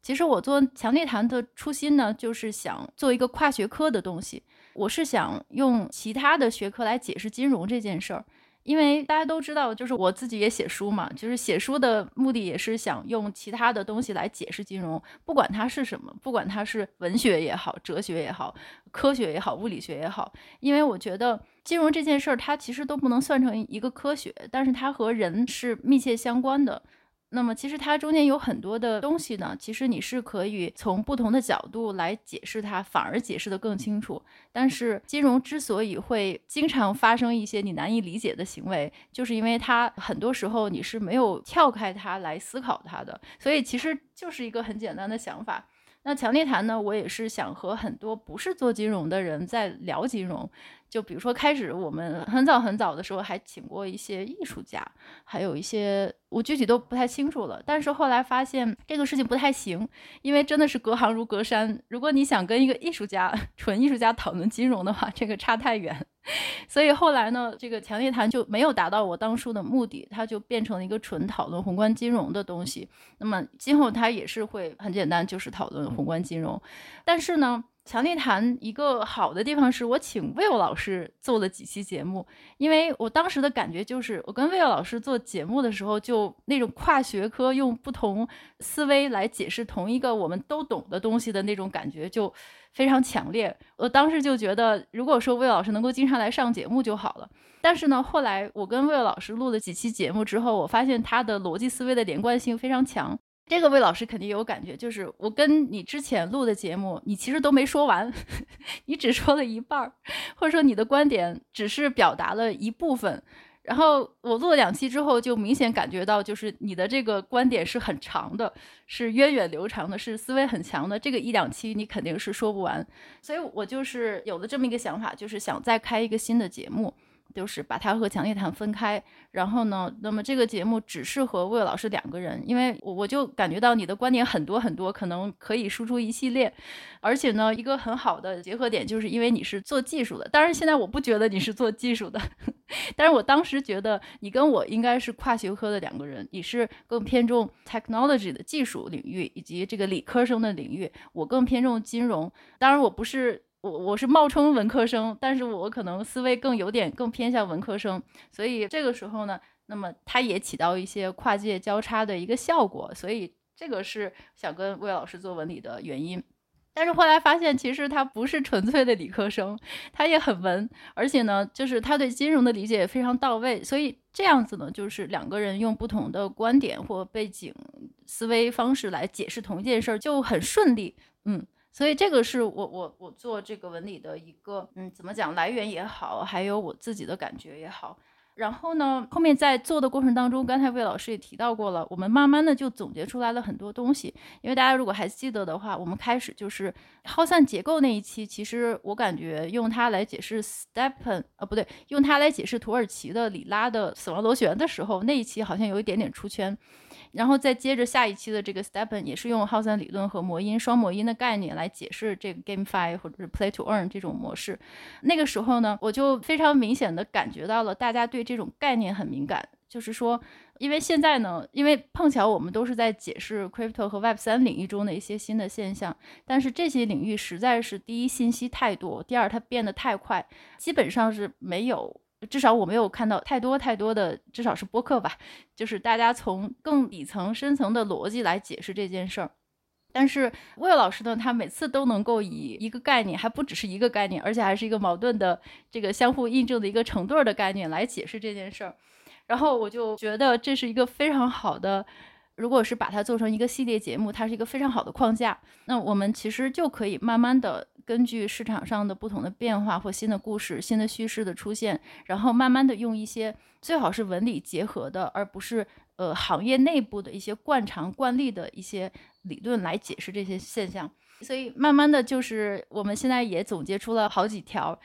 其实我做强烈谈的初心呢，就是想做一个跨学科的东西。我是想用其他的学科来解释金融这件事儿，因为大家都知道，就是我自己也写书嘛，就是写书的目的也是想用其他的东西来解释金融，不管它是什么，不管它是文学也好，哲学也好，科学也好，物理学也好，因为我觉得金融这件事儿它其实都不能算成一个科学，但是它和人是密切相关的。那么其实它中间有很多的东西呢，其实你是可以从不同的角度来解释它，反而解释得更清楚。但是金融之所以会经常发生一些你难以理解的行为，就是因为它很多时候你是没有跳开它来思考它的，所以其实就是一个很简单的想法。那强烈谈呢，我也是想和很多不是做金融的人在聊金融。就比如说，开始我们很早很早的时候还请过一些艺术家，还有一些我具体都不太清楚了。但是后来发现这个事情不太行，因为真的是隔行如隔山。如果你想跟一个艺术家、纯艺术家讨论金融的话，这个差太远。所以后来呢，这个强烈谈就没有达到我当初的目的，它就变成了一个纯讨论宏观金融的东西。那么今后它也是会很简单，就是讨论宏观金融。但是呢，强烈谈一个好的地方是我请 Will 老师做了几期节目，因为我当时的感觉就是，我跟 Will 老师做节目的时候，就那种跨学科用不同思维来解释同一个我们都懂的东西的那种感觉就非常强烈。我当时就觉得，如果说 Will 老师能够经常来上节目就好了。但是呢，后来我跟 Will 老师录了几期节目之后，我发现他的逻辑思维的连贯性非常强。这个魏老师肯定有感觉，就是我跟你之前录的节目，你其实都没说完，你只说了一半儿，或者说你的观点只是表达了一部分。然后我录了两期之后，就明显感觉到，就是你的这个观点是很长的，是源远流长的，是思维很强的。这个一两期你肯定是说不完，所以我就是有了这么一个想法，就是想再开一个新的节目。就是把它和强烈谈分开，然后呢，那么这个节目只适合魏老师两个人，因为我我就感觉到你的观点很多很多，可能可以输出一系列，而且呢，一个很好的结合点就是因为你是做技术的，当然现在我不觉得你是做技术的，但是我当时觉得你跟我应该是跨学科的两个人，你是更偏重 technology 的技术领域以及这个理科生的领域，我更偏重金融，当然我不是。我我是冒充文科生，但是我可能思维更有点更偏向文科生，所以这个时候呢，那么它也起到一些跨界交叉的一个效果，所以这个是想跟魏老师做文理的原因。但是后来发现，其实他不是纯粹的理科生，他也很文，而且呢，就是他对金融的理解也非常到位，所以这样子呢，就是两个人用不同的观点或背景思维方式来解释同一件事儿，就很顺利，嗯。所以这个是我我我做这个纹理的一个嗯，怎么讲来源也好，还有我自己的感觉也好。然后呢，后面在做的过程当中，刚才魏老师也提到过了，我们慢慢的就总结出来了很多东西。因为大家如果还记得的话，我们开始就是耗散结构那一期，其实我感觉用它来解释 Stepan 呃不对，用它来解释土耳其的里拉的死亡螺旋的时候，那一期好像有一点点出圈。然后再接着下一期的这个 Stepan 也是用耗散理论和魔音双魔音的概念来解释这个 GameFi 或者是 Play to Earn 这种模式。那个时候呢，我就非常明显的感觉到了大家对这种概念很敏感，就是说，因为现在呢，因为碰巧我们都是在解释 Crypto 和 Web 三领域中的一些新的现象，但是这些领域实在是第一信息太多，第二它变得太快，基本上是没有。至少我没有看到太多太多的，至少是播客吧，就是大家从更底层、深层的逻辑来解释这件事儿。但是魏老师呢，他每次都能够以一个概念，还不只是一个概念，而且还是一个矛盾的这个相互印证的一个成对儿的概念来解释这件事儿。然后我就觉得这是一个非常好的如果是把它做成一个系列节目，它是一个非常好的框架。那我们其实就可以慢慢的根据市场上的不同的变化或新的故事、新的叙事的出现，然后慢慢的用一些最好是文理结合的，而不是呃行业内部的一些惯常惯例的一些理论来解释这些现象。所以慢慢的就是我们现在也总结出了好几条。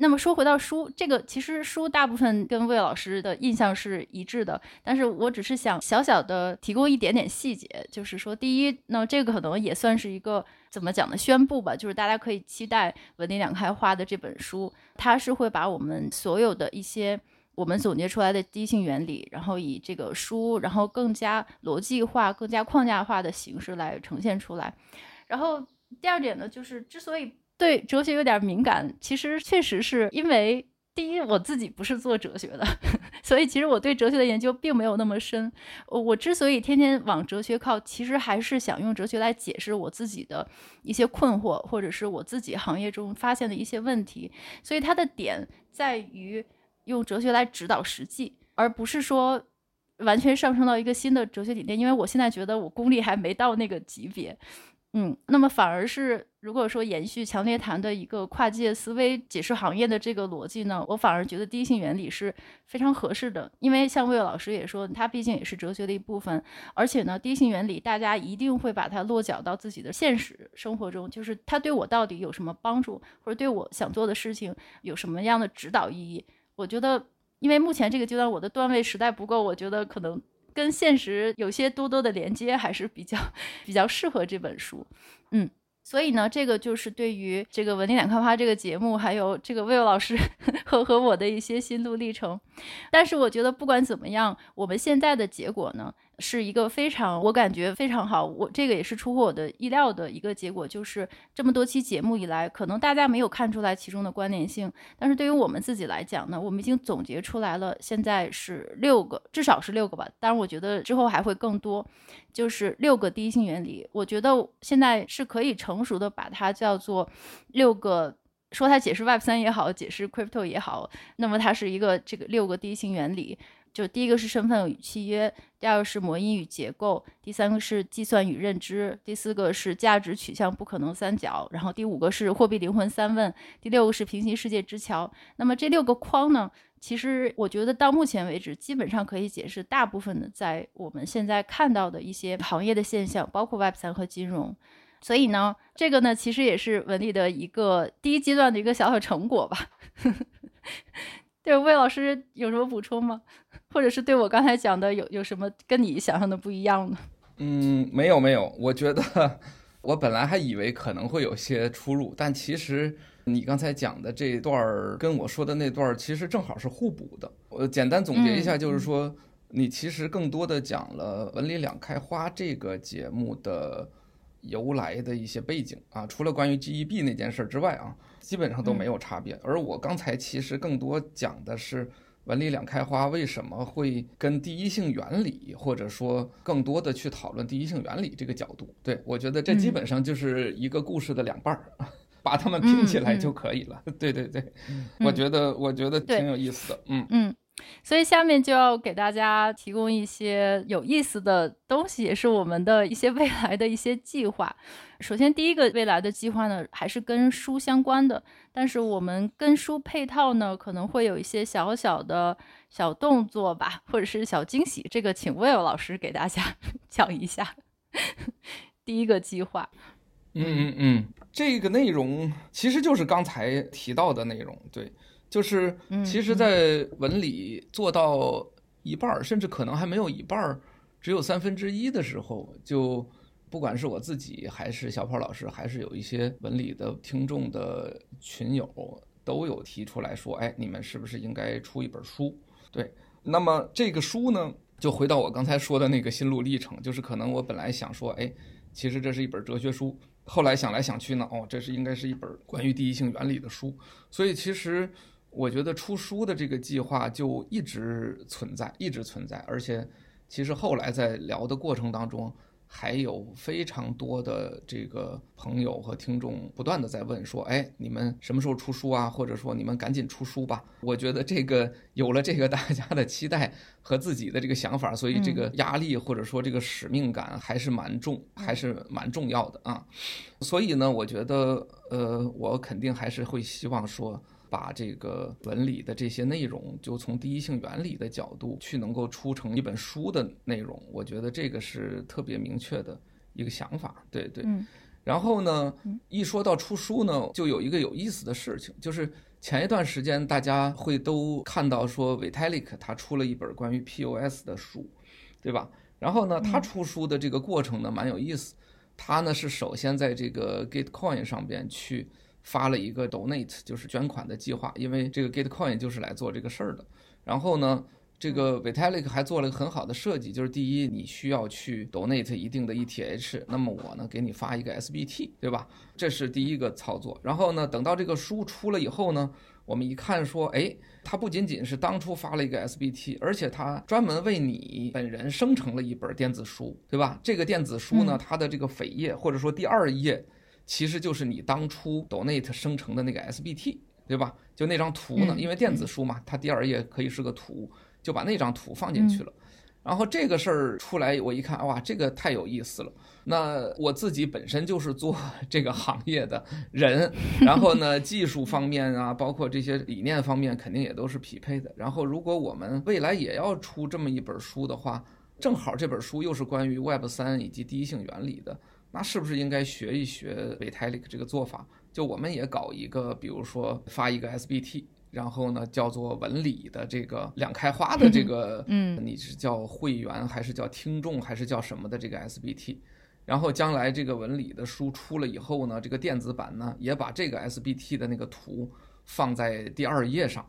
那么说回到书，这个其实书大部分跟魏老师的印象是一致的，但是我只是想小小的提供一点点细节，就是说，第一，那这个可能也算是一个怎么讲的宣布吧，就是大家可以期待《文理两开花》的这本书，它是会把我们所有的一些我们总结出来的第一性原理，然后以这个书，然后更加逻辑化、更加框架化的形式来呈现出来。然后第二点呢，就是之所以。对哲学有点敏感，其实确实是因为第一，我自己不是做哲学的，所以其实我对哲学的研究并没有那么深。我之所以天天往哲学靠，其实还是想用哲学来解释我自己的一些困惑，或者是我自己行业中发现的一些问题。所以它的点在于用哲学来指导实际，而不是说完全上升到一个新的哲学理念。因为我现在觉得我功力还没到那个级别。嗯，那么反而是，如果说延续强烈谈的一个跨界思维解释行业的这个逻辑呢，我反而觉得第一性原理是非常合适的，因为像魏老师也说，它毕竟也是哲学的一部分，而且呢，第一性原理大家一定会把它落脚到自己的现实生活中，就是它对我到底有什么帮助，或者对我想做的事情有什么样的指导意义？我觉得，因为目前这个阶段我的段位实在不够，我觉得可能。跟现实有些多多的连接，还是比较比较适合这本书，嗯。所以呢，这个就是对于这个文理两开花这个节目，还有这个魏老师 和和我的一些心路历程。但是我觉得不管怎么样，我们现在的结果呢，是一个非常我感觉非常好。我这个也是出乎我的意料的一个结果，就是这么多期节目以来，可能大家没有看出来其中的关联性，但是对于我们自己来讲呢，我们已经总结出来了。现在是六个，至少是六个吧。当然，我觉得之后还会更多。就是六个第一性原理，我觉得现在是可以成熟的把它叫做六个，说它解释 Web 三也好，解释 Crypto 也好，那么它是一个这个六个第一性原理。就第一个是身份与契约，第二个是模因与结构，第三个是计算与认知，第四个是价值取向不可能三角，然后第五个是货币灵魂三问，第六个是平行世界之桥。那么这六个框呢，其实我觉得到目前为止，基本上可以解释大部分的在我们现在看到的一些行业的现象，包括 Web 三和金融。所以呢，这个呢，其实也是文理的一个第一阶段的一个小小成果吧。对，魏老师有什么补充吗？或者是对我刚才讲的有有什么跟你想象的不一样呢？嗯，没有没有，我觉得我本来还以为可能会有些出入，但其实你刚才讲的这段儿跟我说的那段儿其实正好是互补的。我简单总结一下，就是说、嗯、你其实更多的讲了《文理两开花》这个节目的由来的一些背景啊，除了关于 GEB 那件事之外啊，基本上都没有差别。嗯、而我刚才其实更多讲的是。文理两开花为什么会跟第一性原理，或者说更多的去讨论第一性原理这个角度？对，我觉得这基本上就是一个故事的两半儿，嗯、把它们拼起来就可以了。嗯、对对对，嗯、我觉得我觉得挺有意思的。对嗯嗯。所以下面就要给大家提供一些有意思的东西，也是我们的一些 未来的一些计划。首先，第一个未来的计划呢，还是跟书相关的，但是我们跟书配套呢，可能会有一些小小的小动作吧，或者是小惊喜。这个请 Will 老师给大家 讲一下第一个计划。嗯嗯嗯，这个内容其实就是刚才提到的内容，对。就是，其实，在文理做到一半儿，甚至可能还没有一半儿，只有三分之一的时候，就不管是我自己，还是小跑老师，还是有一些文理的听众的群友，都有提出来说，哎，你们是不是应该出一本书？对，那么这个书呢，就回到我刚才说的那个心路历程，就是可能我本来想说，哎，其实这是一本哲学书，后来想来想去呢，哦，这是应该是一本关于第一性原理的书，所以其实。我觉得出书的这个计划就一直存在，一直存在，而且其实后来在聊的过程当中，还有非常多的这个朋友和听众不断的在问说，哎，你们什么时候出书啊？或者说你们赶紧出书吧。我觉得这个有了这个大家的期待和自己的这个想法，所以这个压力或者说这个使命感还是蛮重，还是蛮重要的啊。所以呢，我觉得呃，我肯定还是会希望说。把这个文理的这些内容，就从第一性原理的角度去能够出成一本书的内容，我觉得这个是特别明确的一个想法。对对。然后呢，一说到出书呢，就有一个有意思的事情，就是前一段时间大家会都看到说，Vitalik 他出了一本关于 POS 的书，对吧？然后呢，他出书的这个过程呢，蛮有意思。他呢是首先在这个 Gitcoin 上边去。发了一个 donate，就是捐款的计划，因为这个 Gitcoin 就是来做这个事儿的。然后呢，这个 Vitalik 还做了一个很好的设计，就是第一，你需要去 donate 一定的 ETH，那么我呢给你发一个 SBT，对吧？这是第一个操作。然后呢，等到这个书出了以后呢，我们一看说，哎，它不仅仅是当初发了一个 SBT，而且它专门为你本人生成了一本电子书，对吧？这个电子书呢，它的这个扉页或者说第二页。其实就是你当初 donate 生成的那个 SBT，对吧？就那张图呢，因为电子书嘛，它第二页可以是个图，就把那张图放进去了。然后这个事儿出来，我一看，哇，这个太有意思了。那我自己本身就是做 这个行业的人，然后呢，技术方面啊，包括这些理念方面，肯定也都是匹配的。然后如果我们未来也要出这么一本书的话，正好这本书又是关于 Web 三以及第一性原理的。那是不是应该学一学 Vitalik 这个做法？就我们也搞一个，比如说发一个 SBT，然后呢叫做文理的这个两开花的这个，嗯，你是叫会员还是叫听众还是叫什么的这个 SBT？然后将来这个文理的书出了以后呢，这个电子版呢也把这个 SBT 的那个图放在第二页上，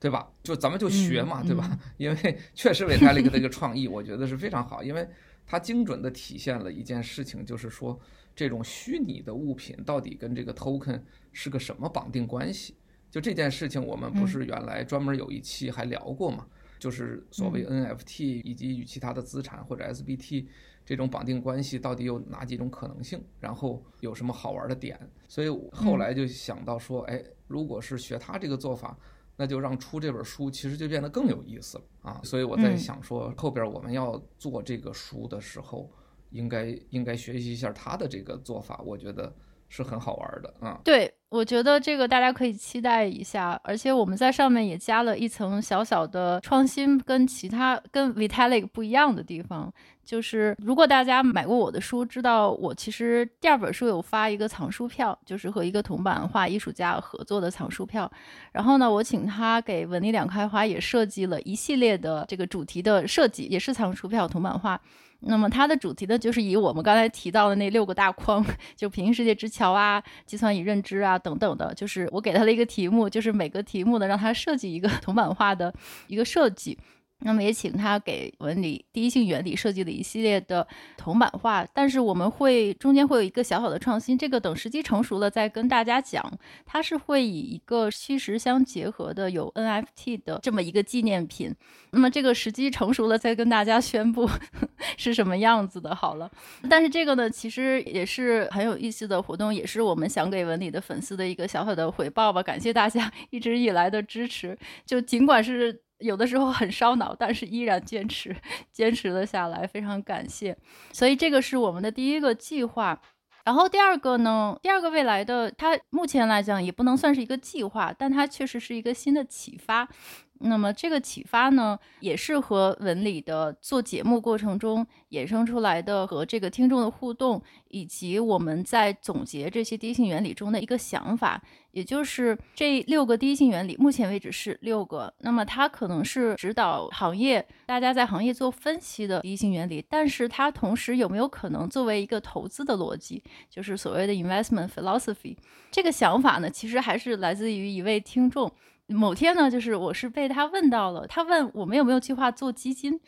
对吧？就咱们就学嘛，对吧？因为确实 Vitalik 的这个创意，我觉得是非常好，因为。它精准地体现了一件事情，就是说，这种虚拟的物品到底跟这个 token 是个什么绑定关系？就这件事情，我们不是原来专门有一期还聊过嘛？就是所谓 NFT 以及与其他的资产或者 SBT 这种绑定关系到底有哪几种可能性？然后有什么好玩的点？所以后来就想到说，哎，如果是学他这个做法。那就让出这本书其实就变得更有意思了啊！所以我在想说，后边我们要做这个书的时候，应该应该学习一下他的这个做法，我觉得是很好玩的啊。对，我觉得这个大家可以期待一下，而且我们在上面也加了一层小小的创新，跟其他跟 Vitalik 不一样的地方。就是如果大家买过我的书，知道我其实第二本书有发一个藏书票，就是和一个铜版画艺术家合作的藏书票。然后呢，我请他给文理两开花也设计了一系列的这个主题的设计，也是藏书票铜版画。那么它的主题呢，就是以我们刚才提到的那六个大框，就平行世界之桥啊、计算与认知啊等等的，就是我给他的一个题目，就是每个题目呢让他设计一个 铜版画的一个设计。那么也请他给文理第一性原理设计了一系列的铜版画，但是我们会中间会有一个小小的创新，这个等时机成熟了再跟大家讲。它是会以一个虚实相结合的有 NFT 的这么一个纪念品。那么这个时机成熟了再跟大家宣布 是什么样子的。好了，但是这个呢，其实也是很有意思的活动，也是我们想给文理的粉丝的一个小小的回报吧。感谢大家 一直以来的支持，就尽管是。有的时候很烧脑，但是依然坚持坚持了下来，非常感谢。所以这个是我们的第一个计划。然后第二个呢，第二个未来的，它目前来讲也不能算是一个计划，但它确实是一个新的启发。那么这个启发呢，也是和文理的做节目过程中衍生出来的，和这个听众的互动，以及我们在总结这些第一性原理中的一个想法，也就是这六个第一性原理，目前为止是六个。那么它可能是指导行业，大家在行业做分析的第一性原理，但是它同时有没有可能作为一个投资的逻辑，就是所谓的 investment philosophy？这个想法呢，其实还是来自于一位听众。某天呢，就是我是被他问到了，他问我们有没有计划做基金，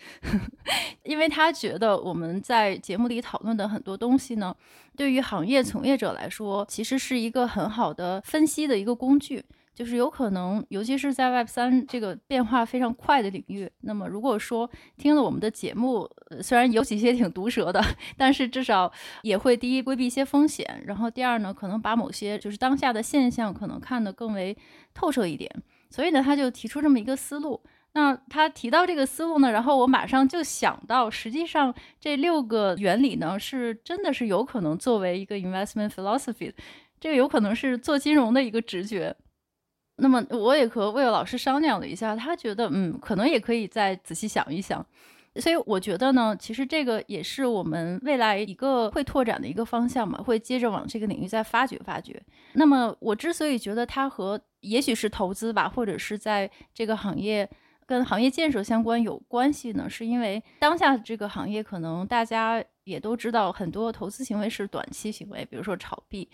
因为他觉得我们在节目里讨论的很多东西呢，对于行业从业者来说，其实是一个很好的分析的一个工具。就是有可能，尤其是在 Web 三这个变化非常快的领域，那么如果说听了我们的节目，虽然有几些挺毒舌的，但是至少也会第一规避一些风险，然后第二呢，可能把某些就是当下的现象可能看得更为透彻一点。所以呢，他就提出这么一个思路。那他提到这个思路呢，然后我马上就想到，实际上这六个原理呢，是真的是有可能作为一个 investment philosophy，这个有可能是做金融的一个直觉。那么我也和魏老师商量了一下，他觉得嗯，可能也可以再仔细想一想。所以我觉得呢，其实这个也是我们未来一个会拓展的一个方向嘛，会接着往这个领域再发掘发掘。那么我之所以觉得它和也许是投资吧，或者是在这个行业跟行业建设相关有关系呢，是因为当下这个行业可能大家也都知道，很多投资行为是短期行为，比如说炒币。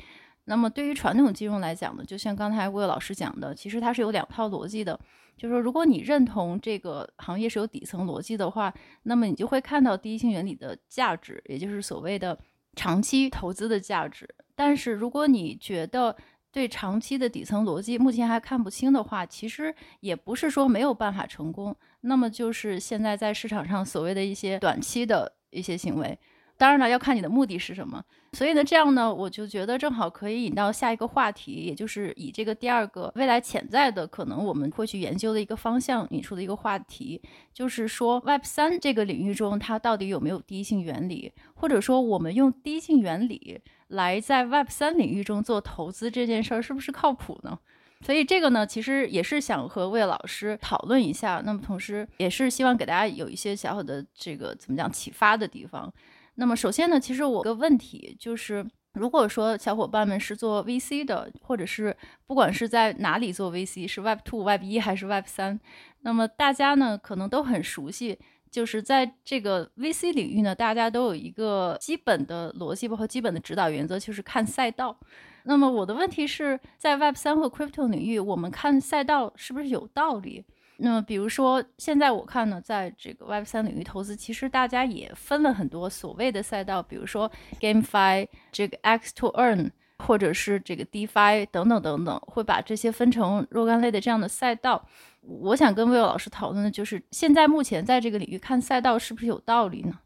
那么对于传统金融来讲呢，就像刚才魏老师讲的，其实它是有两套逻辑的。就是说，如果你认同这个行业是有底层逻辑的话，那么你就会看到第一性原理的价值，也就是所谓的长期投资的价值。但是如果你觉得对长期的底层逻辑目前还看不清的话，其实也不是说没有办法成功。那么就是现在在市场上所谓的一些短期的一些行为。当然了，要看你的目的是什么。所以呢，这样呢，我就觉得正好可以引到下一个话题，也就是以这个第二个未来潜在的可能我们会去研究的一个方向引出的一个话题，就是说 Web 三这个领域中它到底有没有第一性原理，或者说我们用第一性原理来在 Web 三领域中做投资这件事儿是不是靠谱呢？所以这个呢，其实也是想和魏老师讨论一下，那么同时也是希望给大家有一些小小的这个怎么讲启发的地方。那么首先呢，其实我个问题就是，如果说小伙伴们是做 VC 的，或者是不管是在哪里做 VC，是 Web Two、Web 一还是 Web 三，那么大家呢可能都很熟悉，就是在这个 VC 领域呢，大家都有一个基本的逻辑，包括基本的指导原则，就是看赛道。那么我的问题是在 Web 三和 Crypto 领域，我们看赛道是不是有道理？那么，比如说，现在我看呢，在这个 Web 三领域投资，其实大家也分了很多所谓的赛道，比如说 GameFi、这个 X to Earn，或者是这个 DeFi 等等等等，会把这些分成若干类的这样的赛道。我想跟魏老师讨论的就是，现在目前在这个领域看赛道是不是有道理呢？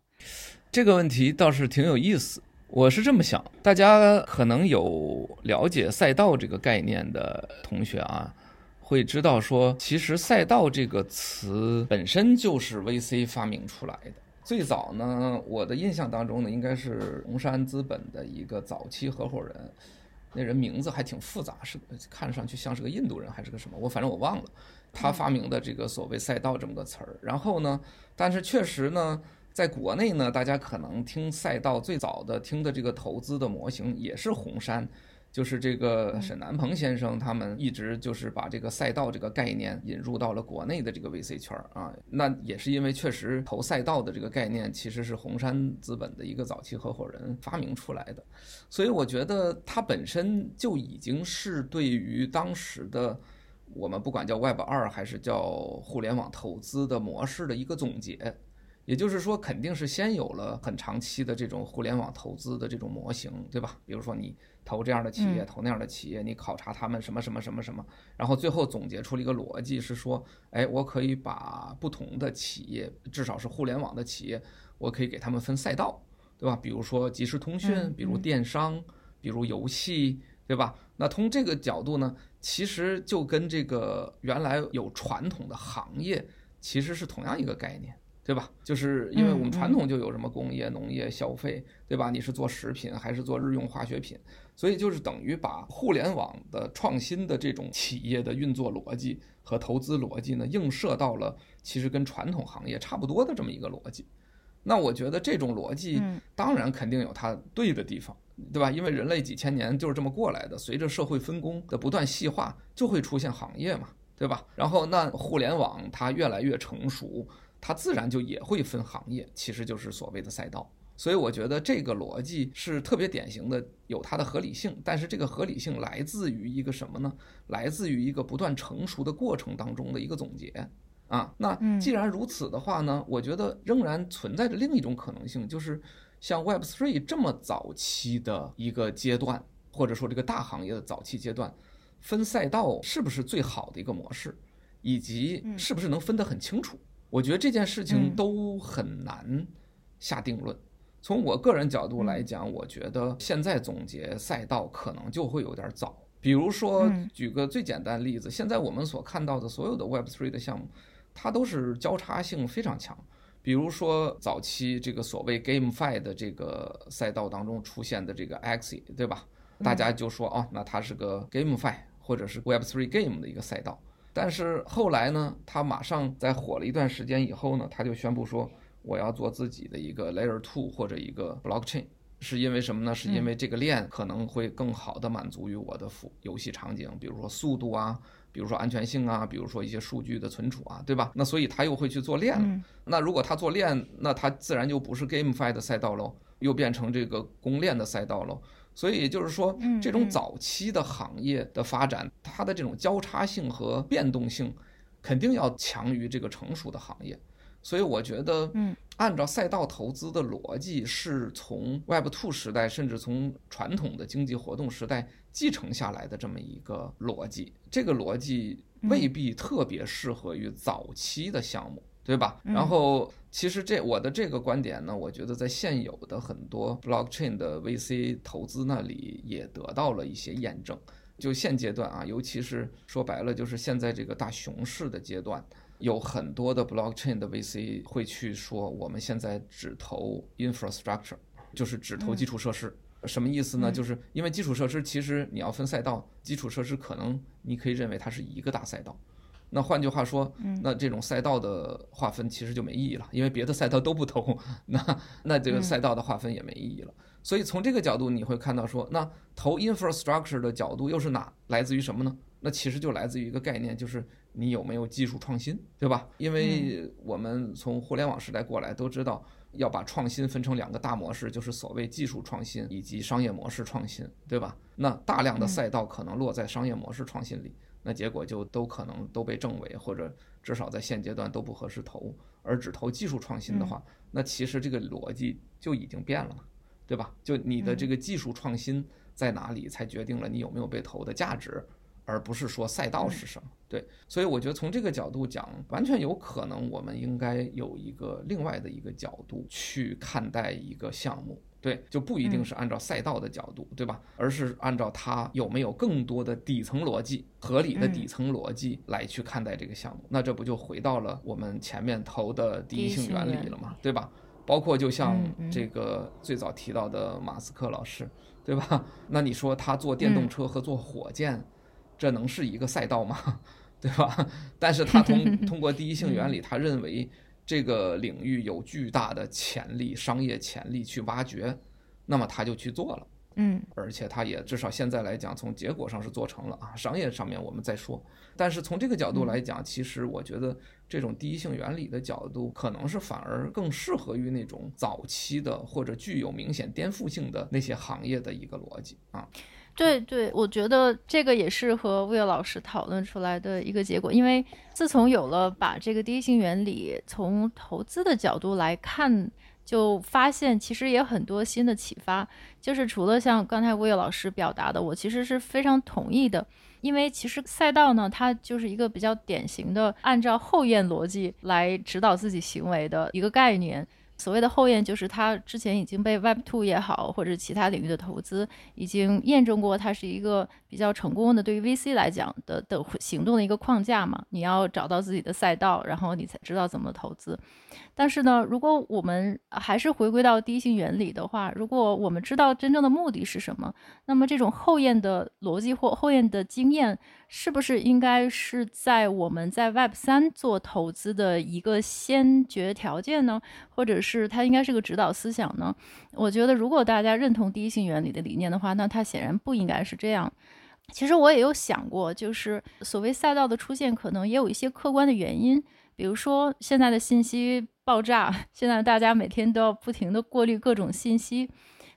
这个问题倒是挺有意思。我是这么想，大家可能有了解赛道这个概念的同学啊。会知道说，其实赛道这个词本身就是 VC 发明出来的。最早呢，我的印象当中呢，应该是红杉资本的一个早期合伙人，那人名字还挺复杂，是看上去像是个印度人还是个什么，我反正我忘了。他发明的这个所谓赛道这么个词儿。然后呢，但是确实呢，在国内呢，大家可能听赛道最早的听的这个投资的模型也是红杉。就是这个沈南鹏先生，他们一直就是把这个赛道这个概念引入到了国内的这个 VC 圈儿啊。那也是因为确实投赛道的这个概念其实是红杉资本的一个早期合伙人发明出来的，所以我觉得它本身就已经是对于当时的我们不管叫 Web 二还是叫互联网投资的模式的一个总结。也就是说，肯定是先有了很长期的这种互联网投资的这种模型，对吧？比如说你投这样的企业，投那样的企业，你考察他们什么什么什么什么，然后最后总结出了一个逻辑，是说，哎，我可以把不同的企业，至少是互联网的企业，我可以给他们分赛道，对吧？比如说即时通讯，比如电商，比如游戏，对吧？那从这个角度呢，其实就跟这个原来有传统的行业其实是同样一个概念。对吧？就是因为我们传统就有什么工业、农业、消费，对吧？你是做食品还是做日用化学品？所以就是等于把互联网的创新的这种企业的运作逻辑和投资逻辑呢，映射到了其实跟传统行业差不多的这么一个逻辑。那我觉得这种逻辑当然肯定有它对的地方，对吧？因为人类几千年就是这么过来的，随着社会分工的不断细化，就会出现行业嘛，对吧？然后那互联网它越来越成熟。它自然就也会分行业，其实就是所谓的赛道。所以我觉得这个逻辑是特别典型的，有它的合理性。但是这个合理性来自于一个什么呢？来自于一个不断成熟的过程当中的一个总结啊。那既然如此的话呢，我觉得仍然存在着另一种可能性，就是像 Web3 这么早期的一个阶段，或者说这个大行业的早期阶段。分赛道是不是最好的一个模式，以及是不是能分得很清楚？我觉得这件事情都很难下定论。从我个人角度来讲，我觉得现在总结赛道可能就会有点早。比如说，举个最简单的例子，现在我们所看到的所有的 Web3 的项目，它都是交叉性非常强。比如说早期这个所谓 GameFi 的这个赛道当中出现的这个 Axie，对吧？大家就说哦，那它是个 GameFi 或者是 Web3 Game 的一个赛道。但是后来呢，他马上在火了一段时间以后呢，他就宣布说我要做自己的一个 Layer Two 或者一个 Blockchain。是因为什么呢？是因为这个链可能会更好的满足于我的服游戏场景，比如说速度啊，比如说安全性啊，比如说一些数据的存储啊，对吧？那所以他又会去做链了。那如果他做链，那他自然就不是 GameFi 的赛道喽，又变成这个公链的赛道喽。所以就是说，这种早期的行业的发展，它的这种交叉性和变动性，肯定要强于这个成熟的行业。所以我觉得，嗯，按照赛道投资的逻辑，是从 Web Two 时代，甚至从传统的经济活动时代继承下来的这么一个逻辑。这个逻辑未必特别适合于早期的项目，对吧？然后，其实这我的这个观点呢，我觉得在现有的很多 Blockchain 的 VC 投资那里也得到了一些验证。就现阶段啊，尤其是说白了，就是现在这个大熊市的阶段。有很多的 blockchain 的 VC 会去说，我们现在只投 infrastructure，就是只投基础设施。什么意思呢？就是因为基础设施其实你要分赛道，基础设施可能你可以认为它是一个大赛道。那换句话说，那这种赛道的划分其实就没意义了，因为别的赛道都不同，那那这个赛道的划分也没意义了。所以从这个角度你会看到说，那投 infrastructure 的角度又是哪？来自于什么呢？那其实就来自于一个概念，就是。你有没有技术创新，对吧？因为我们从互联网时代过来，都知道要把创新分成两个大模式，就是所谓技术创新以及商业模式创新，对吧？那大量的赛道可能落在商业模式创新里，那结果就都可能都被证伪，或者至少在现阶段都不合适投。而只投技术创新的话，那其实这个逻辑就已经变了嘛，对吧？就你的这个技术创新在哪里，才决定了你有没有被投的价值。而不是说赛道是什么，对，所以我觉得从这个角度讲，完全有可能我们应该有一个另外的一个角度去看待一个项目，对，就不一定是按照赛道的角度，对吧？而是按照它有没有更多的底层逻辑、合理的底层逻辑来去看待这个项目，那这不就回到了我们前面投的第一性原理了吗？对吧？包括就像这个最早提到的马斯克老师，对吧？那你说他做电动车和做火箭，这能是一个赛道吗？对吧？但是他通 通过第一性原理，他认为这个领域有巨大的潜力、商业潜力去挖掘，那么他就去做了。嗯，而且他也至少现在来讲，从结果上是做成了啊。商业上面我们再说，但是从这个角度来讲，其实我觉得这种第一性原理的角度，可能是反而更适合于那种早期的或者具有明显颠覆性的那些行业的一个逻辑啊。对对，我觉得这个也是和 Will 老师讨论出来的一个结果。因为自从有了把这个第一性原理从投资的角度来看，就发现其实也很多新的启发。就是除了像刚才 Will 老师表达的，我其实是非常同意的。因为其实赛道呢，它就是一个比较典型的按照后验逻辑来指导自己行为的一个概念。所谓的后验，就是它之前已经被 Web2 也好，或者其他领域的投资已经验证过，它是一个比较成功的，对于 VC 来讲的的行动的一个框架嘛。你要找到自己的赛道，然后你才知道怎么投资。但是呢，如果我们还是回归到第一性原理的话，如果我们知道真正的目的是什么，那么这种后验的逻辑或后验的经验，是不是应该是在我们在 Web 三做投资的一个先决条件呢？或者是它应该是个指导思想呢？我觉得，如果大家认同第一性原理的理念的话，那它显然不应该是这样。其实我也有想过，就是所谓赛道的出现，可能也有一些客观的原因，比如说现在的信息爆炸，现在大家每天都要不停地过滤各种信息，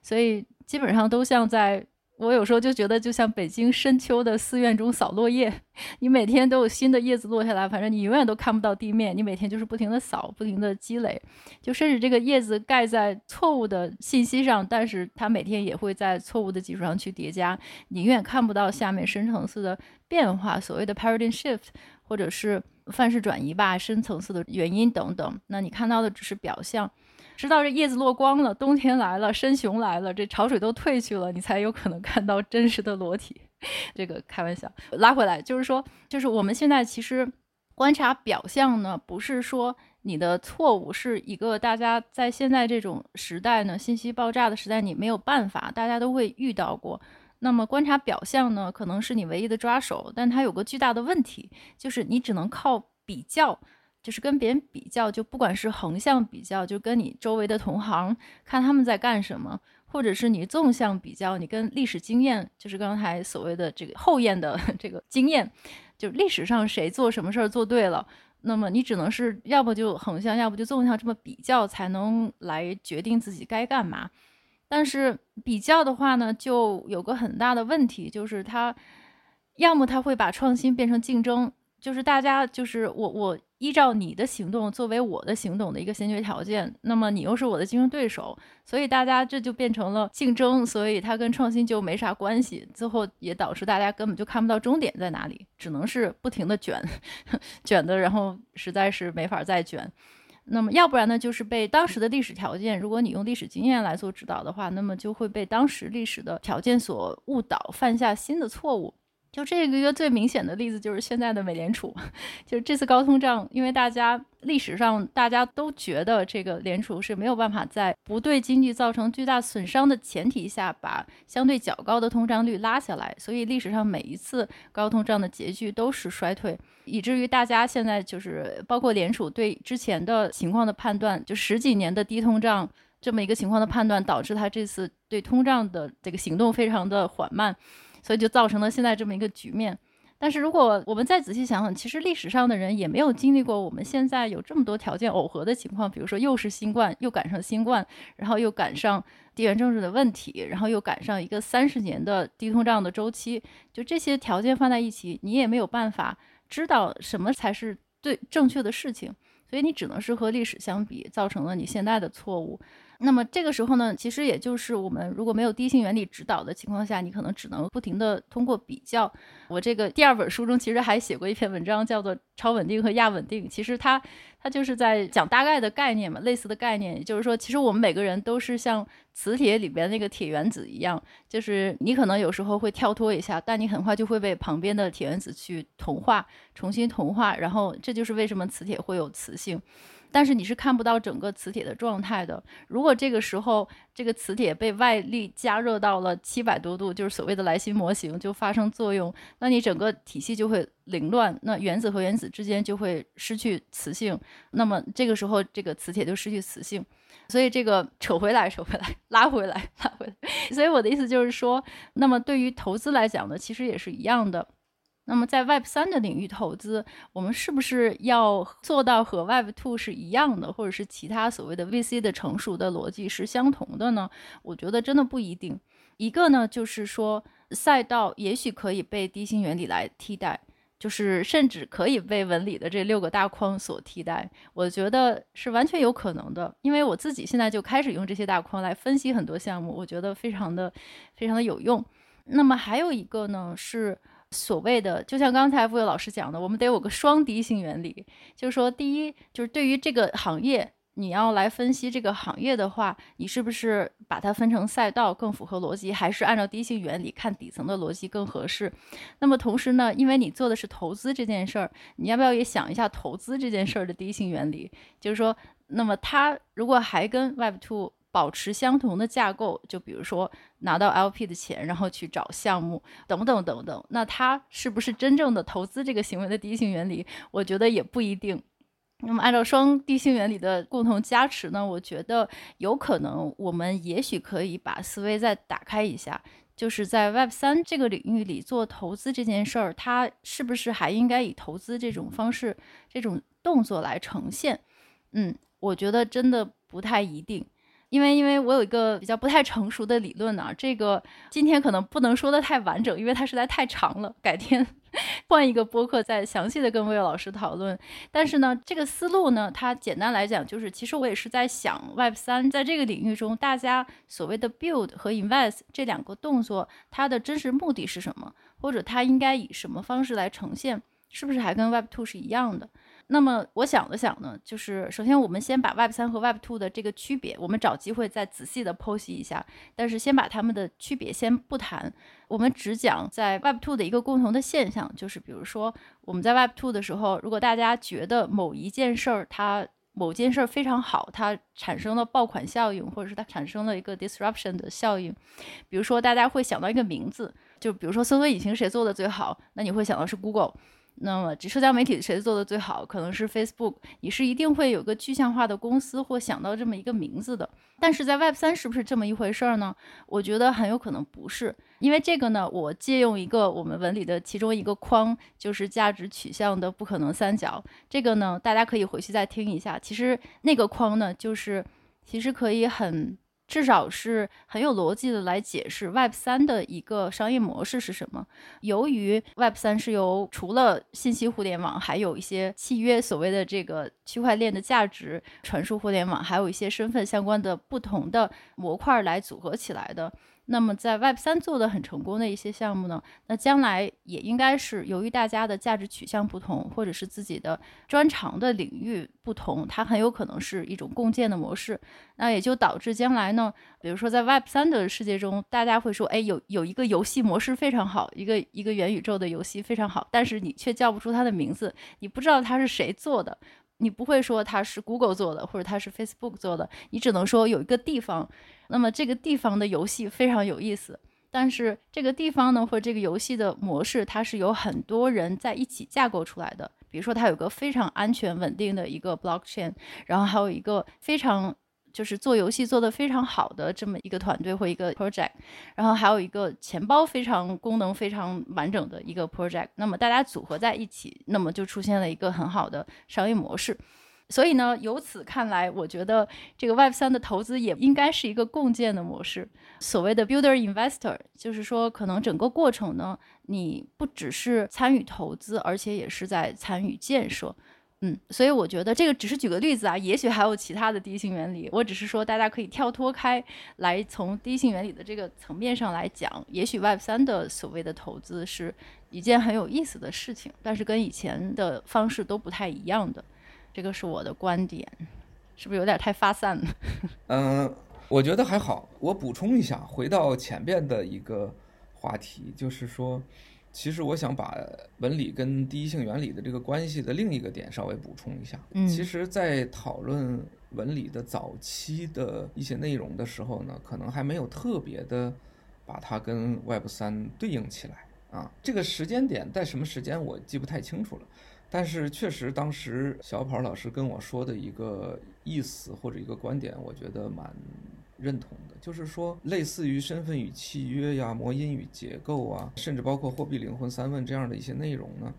所以基本上都像在。我有时候就觉得，就像北京深秋的寺院中扫落叶，你每天都有新的叶子落下来，反正你永远都看不到地面，你每天就是不停的扫，不停的积累，就甚至这个叶子盖在错误的信息上，但是它每天也会在错误的基础上去叠加，你永远看不到下面深层次的变化，所谓的 paradigm shift，或者是范式转移吧，深层次的原因等等，那你看到的只是表象。直到这叶子落光了，冬天来了，深熊来了，这潮水都退去了，你才有可能看到真实的裸体。这个开玩笑，拉回来就是说，就是我们现在其实观察表象呢，不是说你的错误，是一个大家在现在这种时代呢，信息爆炸的时代，你没有办法，大家都会遇到过。那么观察表象呢，可能是你唯一的抓手，但它有个巨大的问题，就是你只能靠比较。就是跟别人比较，就不管是横向比较，就跟你周围的同行看他们在干什么，或者是你纵向比较，你跟历史经验，就是刚才所谓的这个后验的 这个经验，就历史上谁做什么事儿做对了，那么你只能是要不就横向，要不就纵向这么比较，才能来决定自己该干嘛。但是比较的话呢，就有个很大的问题，就是它要么它会把创新变成竞争，就是大家就是我我。依照你的行动作为我的行动的一个先决条件，那么你又是我的竞争对手，所以大家这就变成了竞争，所以它跟创新就没啥关系，最后也导致大家根本就看不到终点在哪里，只能是不停的卷，卷的，然后实在是没法再卷。那么要不然呢，就是被当时的历史条件，如果你用历史经验来做指导的话，那么就会被当时历史的条件所误导，犯下新的错误。就这个一个最明显的例子，就是现在的美联储，就是这次高通胀，因为大家历史上大家都觉得这个联储是没有办法在不对经济造成巨大损伤的前提下，把相对较高的通胀率拉下来，所以历史上每一次高通胀的结局都是衰退，以至于大家现在就是包括联储对之前的情况的判断，就十几年的低通胀这么一个情况的判断，导致他这次对通胀的这个行动非常的缓慢。所以就造成了现在这么一个局面。但是如果我们再仔细想想，其实历史上的人也没有经历过我们现在有这么多条件耦合的情况，比如说又是新冠，又赶上新冠，然后又赶上地缘政治的问题，然后又赶上一个三十年的低通胀的周期，就这些条件放在一起，你也没有办法知道什么才是对正确的事情，所以你只能是和历史相比，造成了你现在的错误。那么这个时候呢，其实也就是我们如果没有第一性原理指导的情况下，你可能只能不停地通过比较。我这个第二本书中其实还写过一篇文章，叫做《超稳定和亚稳定》。其实它它就是在讲大概的概念嘛，类似的概念，也就是说，其实我们每个人都是像磁铁里边那个铁原子一样，就是你可能有时候会跳脱一下，但你很快就会被旁边的铁原子去同化，重新同化，然后这就是为什么磁铁会有磁性。但是你是看不到整个磁铁的状态的。如果这个时候这个磁铁被外力加热到了七百多度，就是所谓的莱辛模型就发生作用，那你整个体系就会凌乱，那原子和原子之间就会失去磁性，那么这个时候这个磁铁就失去磁性。所以这个扯回来，扯回来，拉回来，拉回来。所以我的意思就是说，那么对于投资来讲呢，其实也是一样的。那么在 Web 三的领域投资，我们是不是要做到和 Web Two 是一样的，或者是其他所谓的 VC 的成熟的逻辑是相同的呢？我觉得真的不一定。一个呢，就是说赛道也许可以被低薪原理来替代，就是甚至可以被文理的这六个大框所替代。我觉得是完全有可能的，因为我自己现在就开始用这些大框来分析很多项目，我觉得非常的非常的有用。那么还有一个呢是。所谓的，就像刚才傅佑老师讲的，我们得有个双第一性原理，就是说，第一，就是对于这个行业，你要来分析这个行业的话，你是不是把它分成赛道更符合逻辑，还是按照第一性原理看底层的逻辑更合适？那么同时呢，因为你做的是投资这件事儿，你要不要也想一下投资这件事儿的第一性原理？就是说，那么它如果还跟 Web Two 保持相同的架构，就比如说拿到 LP 的钱，然后去找项目，等等等等，那它是不是真正的投资这个行为的第一性原理？我觉得也不一定。那么按照双第一性原理的共同加持呢，我觉得有可能我们也许可以把思维再打开一下，就是在 Web 三这个领域里做投资这件事儿，它是不是还应该以投资这种方式、这种动作来呈现？嗯，我觉得真的不太一定。因为因为我有一个比较不太成熟的理论呢、这个今天可能不能说的太完整，因为它实在太长了，改天 换一个播客再详细的跟魏老师讨论。但是呢，这个思路呢，它简单来讲就是，其实我也是在想，Web 三在这个领域中，大家所谓的 build 和 invest 这两个动作，它的真实目的是什么，或者它应该以什么方式来呈现，是不是还跟 Web two 是一样的？那么我想了想呢，就是首先我们先把 Web 三和 Web two 的这个区别，我们找机会再仔细的剖析一下。但是先把它们的区别先不谈，我们只讲在 Web two 的一个共同的现象，就是比如说我们在 Web two 的时候，如果大家觉得某一件事儿它某件事儿非常好，它产生了爆款效应，或者是它产生了一个 disruption 的效应，比如说大家会想到一个名字，就比如说搜索引擎谁做的最好，那你会想到是 Google。那么，这社交媒体谁做的最好？可能是 Facebook。你是一定会有个具象化的公司或想到这么一个名字的。但是在 Web 三是不是这么一回事儿呢？我觉得很有可能不是。因为这个呢，我借用一个我们文理的其中一个框，就是价值取向的不可能三角。这个呢，大家可以回去再听一下。其实那个框呢，就是其实可以很。至少是很有逻辑的来解释 Web 三的一个商业模式是什么。由于 Web 三是由除了信息互联网，还有一些契约所谓的这个区块链的价值传输互联网，还有一些身份相关的不同的模块来组合起来的。那么在 Web 三做的很成功的一些项目呢，那将来也应该是由于大家的价值取向不同，或者是自己的专长的领域不同，它很有可能是一种共建的模式。那也就导致将来呢，比如说在 Web 三的世界中，大家会说，哎，有有一个游戏模式非常好，一个一个元宇宙的游戏非常好，但是你却叫不出它的名字，你不知道它是谁做的。你不会说它是 Google 做的，或者它是 Facebook 做的，你只能说有一个地方，那么这个地方的游戏非常有意思。但是这个地方呢，或者这个游戏的模式，它是由很多人在一起架构出来的。比如说，它有个非常安全稳定的一个 blockchain，然后还有一个非常。就是做游戏做得非常好的这么一个团队或一个 project，然后还有一个钱包非常功能非常完整的一个 project，那么大家组合在一起，那么就出现了一个很好的商业模式。所以呢，由此看来，我觉得这个 Web 三的投资也应该是一个共建的模式。所谓的 builder investor，就是说可能整个过程呢，你不只是参与投资，而且也是在参与建设。嗯，所以我觉得这个只是举个例子啊，也许还有其他的第一性原理。我只是说，大家可以跳脱开来，从第一性原理的这个层面上来讲，也许 Web 三的所谓的投资是一件很有意思的事情，但是跟以前的方式都不太一样的。这个是我的观点，是不是有点太发散了？嗯、呃，我觉得还好。我补充一下，回到前边的一个话题，就是说。其实我想把文理跟第一性原理的这个关系的另一个点稍微补充一下。嗯，其实，在讨论文理的早期的一些内容的时候呢，可能还没有特别的把它跟 Web 三对应起来啊。这个时间点在什么时间我记不太清楚了，但是确实当时小跑老师跟我说的一个意思或者一个观点，我觉得蛮。认同的，就是说，类似于身份与契约呀、魔音与结构啊，甚至包括货币灵魂三问这样的一些内容呢，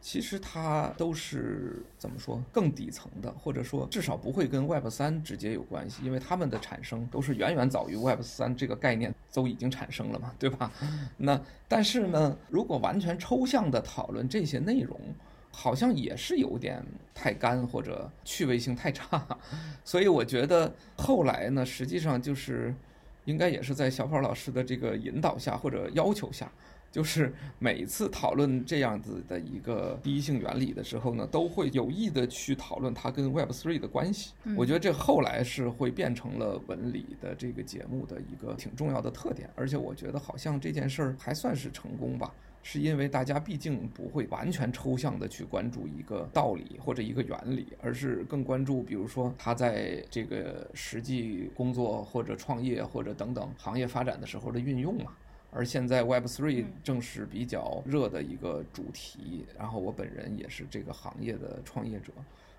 其实它都是怎么说更底层的，或者说至少不会跟 Web 三直接有关系，因为它们的产生都是远远早于 Web 三这个概念都已经产生了嘛，对吧？那但是呢，如果完全抽象的讨论这些内容。好像也是有点太干或者趣味性太差，所以我觉得后来呢，实际上就是应该也是在小跑老师的这个引导下或者要求下，就是每一次讨论这样子的一个第一性原理的时候呢，都会有意的去讨论它跟 Web Three 的关系。我觉得这后来是会变成了文理的这个节目的一个挺重要的特点，而且我觉得好像这件事儿还算是成功吧。是因为大家毕竟不会完全抽象的去关注一个道理或者一个原理，而是更关注，比如说他在这个实际工作或者创业或者等等行业发展的时候的运用嘛。而现在 Web Three 正是比较热的一个主题，然后我本人也是这个行业的创业者，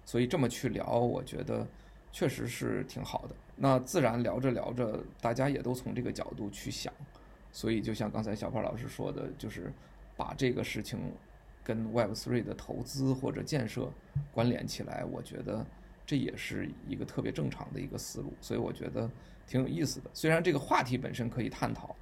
所以这么去聊，我觉得确实是挺好的。那自然聊着聊着，大家也都从这个角度去想，所以就像刚才小胖老师说的，就是。把这个事情跟 Web3 的投资或者建设关联起来，我觉得这也是一个特别正常的一个思路，所以我觉得挺有意思的。虽然这个话题本身可以探讨，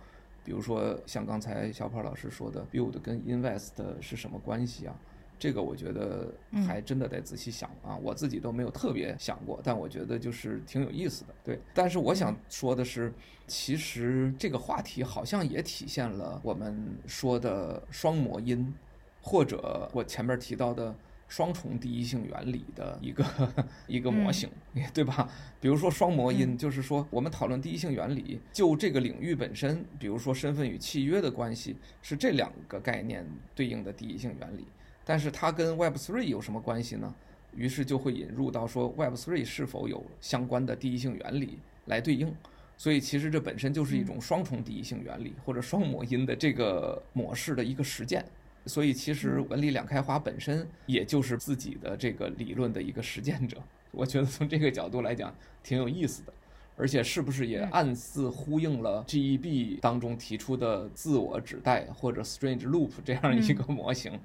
比如说像刚才小胖老师说的，build 跟 invest 是什么关系啊？这个我觉得还真的得仔细想啊，我自己都没有特别想过，但我觉得就是挺有意思的。对，但是我想说的是，其实这个话题好像也体现了我们说的双模因，或者我前面提到的双重第一性原理的一个 一个模型，对吧？比如说双模因，就是说我们讨论第一性原理，就这个领域本身，比如说身份与契约的关系，是这两个概念对应的第一性原理。但是它跟 Web3 有什么关系呢？于是就会引入到说 Web3 是否有相关的第一性原理来对应。所以其实这本身就是一种双重第一性原理或者双模因的这个模式的一个实践。所以其实文理两开花本身也就是自己的这个理论的一个实践者。我觉得从这个角度来讲挺有意思的。而且是不是也暗自呼应了 GEB 当中提出的自我指代或者 Strange Loop 这样一个模型？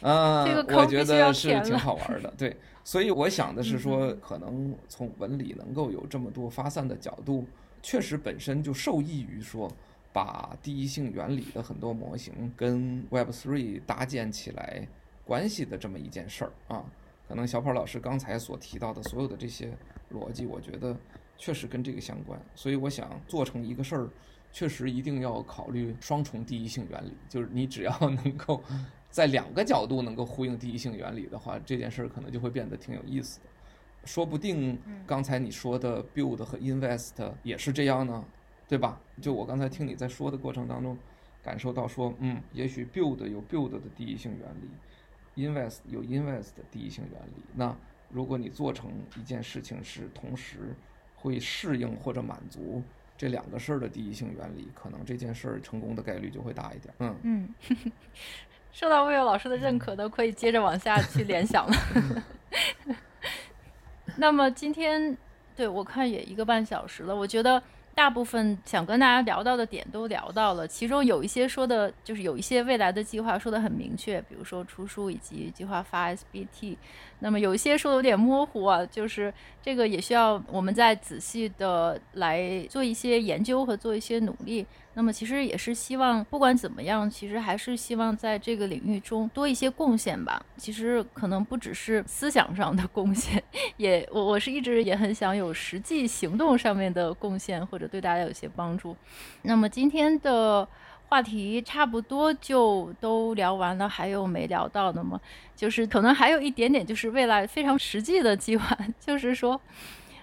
嗯，我觉得是挺好玩的。对，所以我想的是说，可能从文理能够有这么多发散的角度，确实本身就受益于说把第一性原理的很多模型跟 Web3 搭建起来关系的这么一件事儿啊。可能小跑老师刚才所提到的所有的这些逻辑，我觉得。确实跟这个相关，所以我想做成一个事儿，确实一定要考虑双重第一性原理。就是你只要能够在两个角度能够呼应第一性原理的话，这件事儿可能就会变得挺有意思的。说不定刚才你说的 build 和 invest 也是这样呢，对吧？就我刚才听你在说的过程当中，感受到说，嗯，也许 build 有 build 的第一性原理，invest 有 invest 的第一性原理。那如果你做成一件事情是同时。会适应或者满足这两个事儿的第一性原理，可能这件事儿成功的概率就会大一点。嗯嗯，受到魏友老师的认可，都可以接着往下去联想了。那么今天对我看也一个半小时了，我觉得。大部分想跟大家聊到的点都聊到了，其中有一些说的，就是有一些未来的计划说的很明确，比如说出书以及计划发 SBT。那么有一些说的有点模糊啊，就是这个也需要我们再仔细的来做一些研究和做一些努力。那么其实也是希望，不管怎么样，其实还是希望在这个领域中多一些贡献吧。其实可能不只是思想上的贡献，也我我是一直也很想有实际行动上面的贡献，或者对大家有些帮助。那么今天的话题差不多就都聊完了，还有没聊到的吗？就是可能还有一点点，就是未来非常实际的计划，就是说。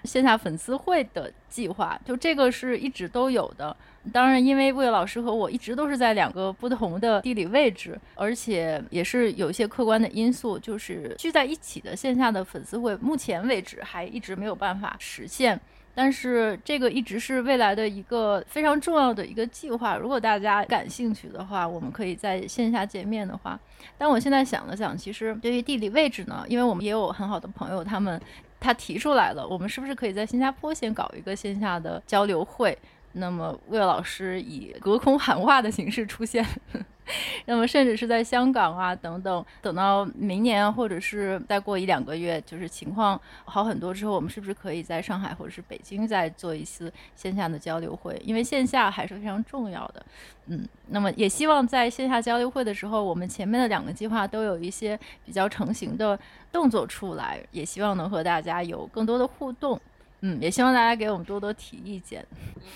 线下粉丝会的计划，就这个是一直都有的。当然，因为魏老师和我一直都是在两个不同的地理位置，而且也是有一些客观的因素，就是聚在一起的线下的粉丝会，目前为止还一直没有办法实现。但是这个一直是未来的一个非常重要的一个计划。如果大家感兴趣的话，我们可以在线下见面的话。但我现在想了想，其实对于地理位置呢，因为我们也有很好的朋友，他们。他提出来了，我们是不是可以在新加坡先搞一个线下的交流会？那么魏老师以隔空喊话的形式出现。那么，甚至是在香港啊等等，等到明年或者是再过一两个月，就是情况好很多之后，我们是不是可以在上海或者是北京再做一次线下的交流会？因为线下还是非常重要的。嗯，那么也希望在线下交流会的时候，我们前面的两个计划都有一些比较成型的动作出来，也希望能和大家有更多的互动。嗯，也希望大家给我们多多提意见。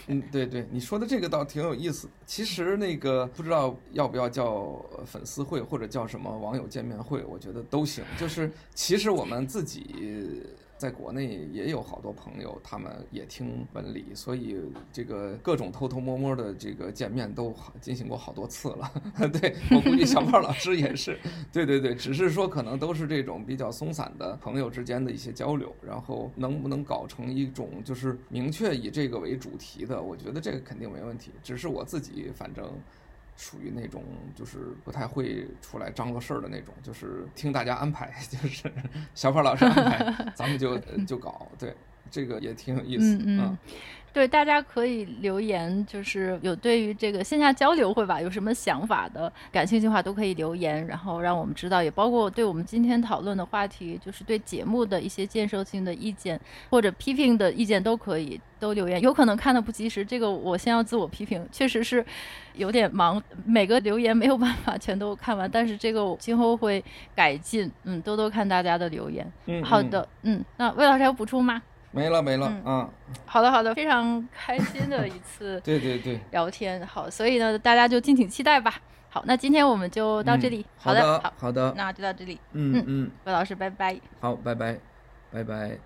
嗯，对对，你说的这个倒挺有意思。其实那个不知道要不要叫粉丝会或者叫什么网友见面会，我觉得都行。就是其实我们自己。在国内也有好多朋友，他们也听文理，所以这个各种偷偷摸摸的这个见面都进行过好多次了。对，我估计小胖老师也是，对对对，只是说可能都是这种比较松散的朋友之间的一些交流，然后能不能搞成一种就是明确以这个为主题的，我觉得这个肯定没问题。只是我自己反正。属于那种就是不太会出来张罗事儿的那种，就是听大家安排，就是小胖老师安排，咱们就就搞。对，这个也挺有意思。嗯嗯。对，大家可以留言，就是有对于这个线下交流会吧，有什么想法的，感兴趣的话都可以留言，然后让我们知道，也包括对我们今天讨论的话题，就是对节目的一些建设性的意见或者批评的意见都可以都留言。有可能看的不及时，这个我先要自我批评，确实是有点忙，每个留言没有办法全都看完，但是这个我今后会改进，嗯，多多看大家的留言。嗯，好的，嗯，那魏老师还有补充吗？没了没了、嗯、啊！好的好的，非常开心的一次 对对对聊天。好，所以呢，大家就敬请期待吧。好，那今天我们就到这里。嗯、好的好的，好的，那就到这里。嗯嗯，魏老师，拜拜。好，拜拜，拜拜。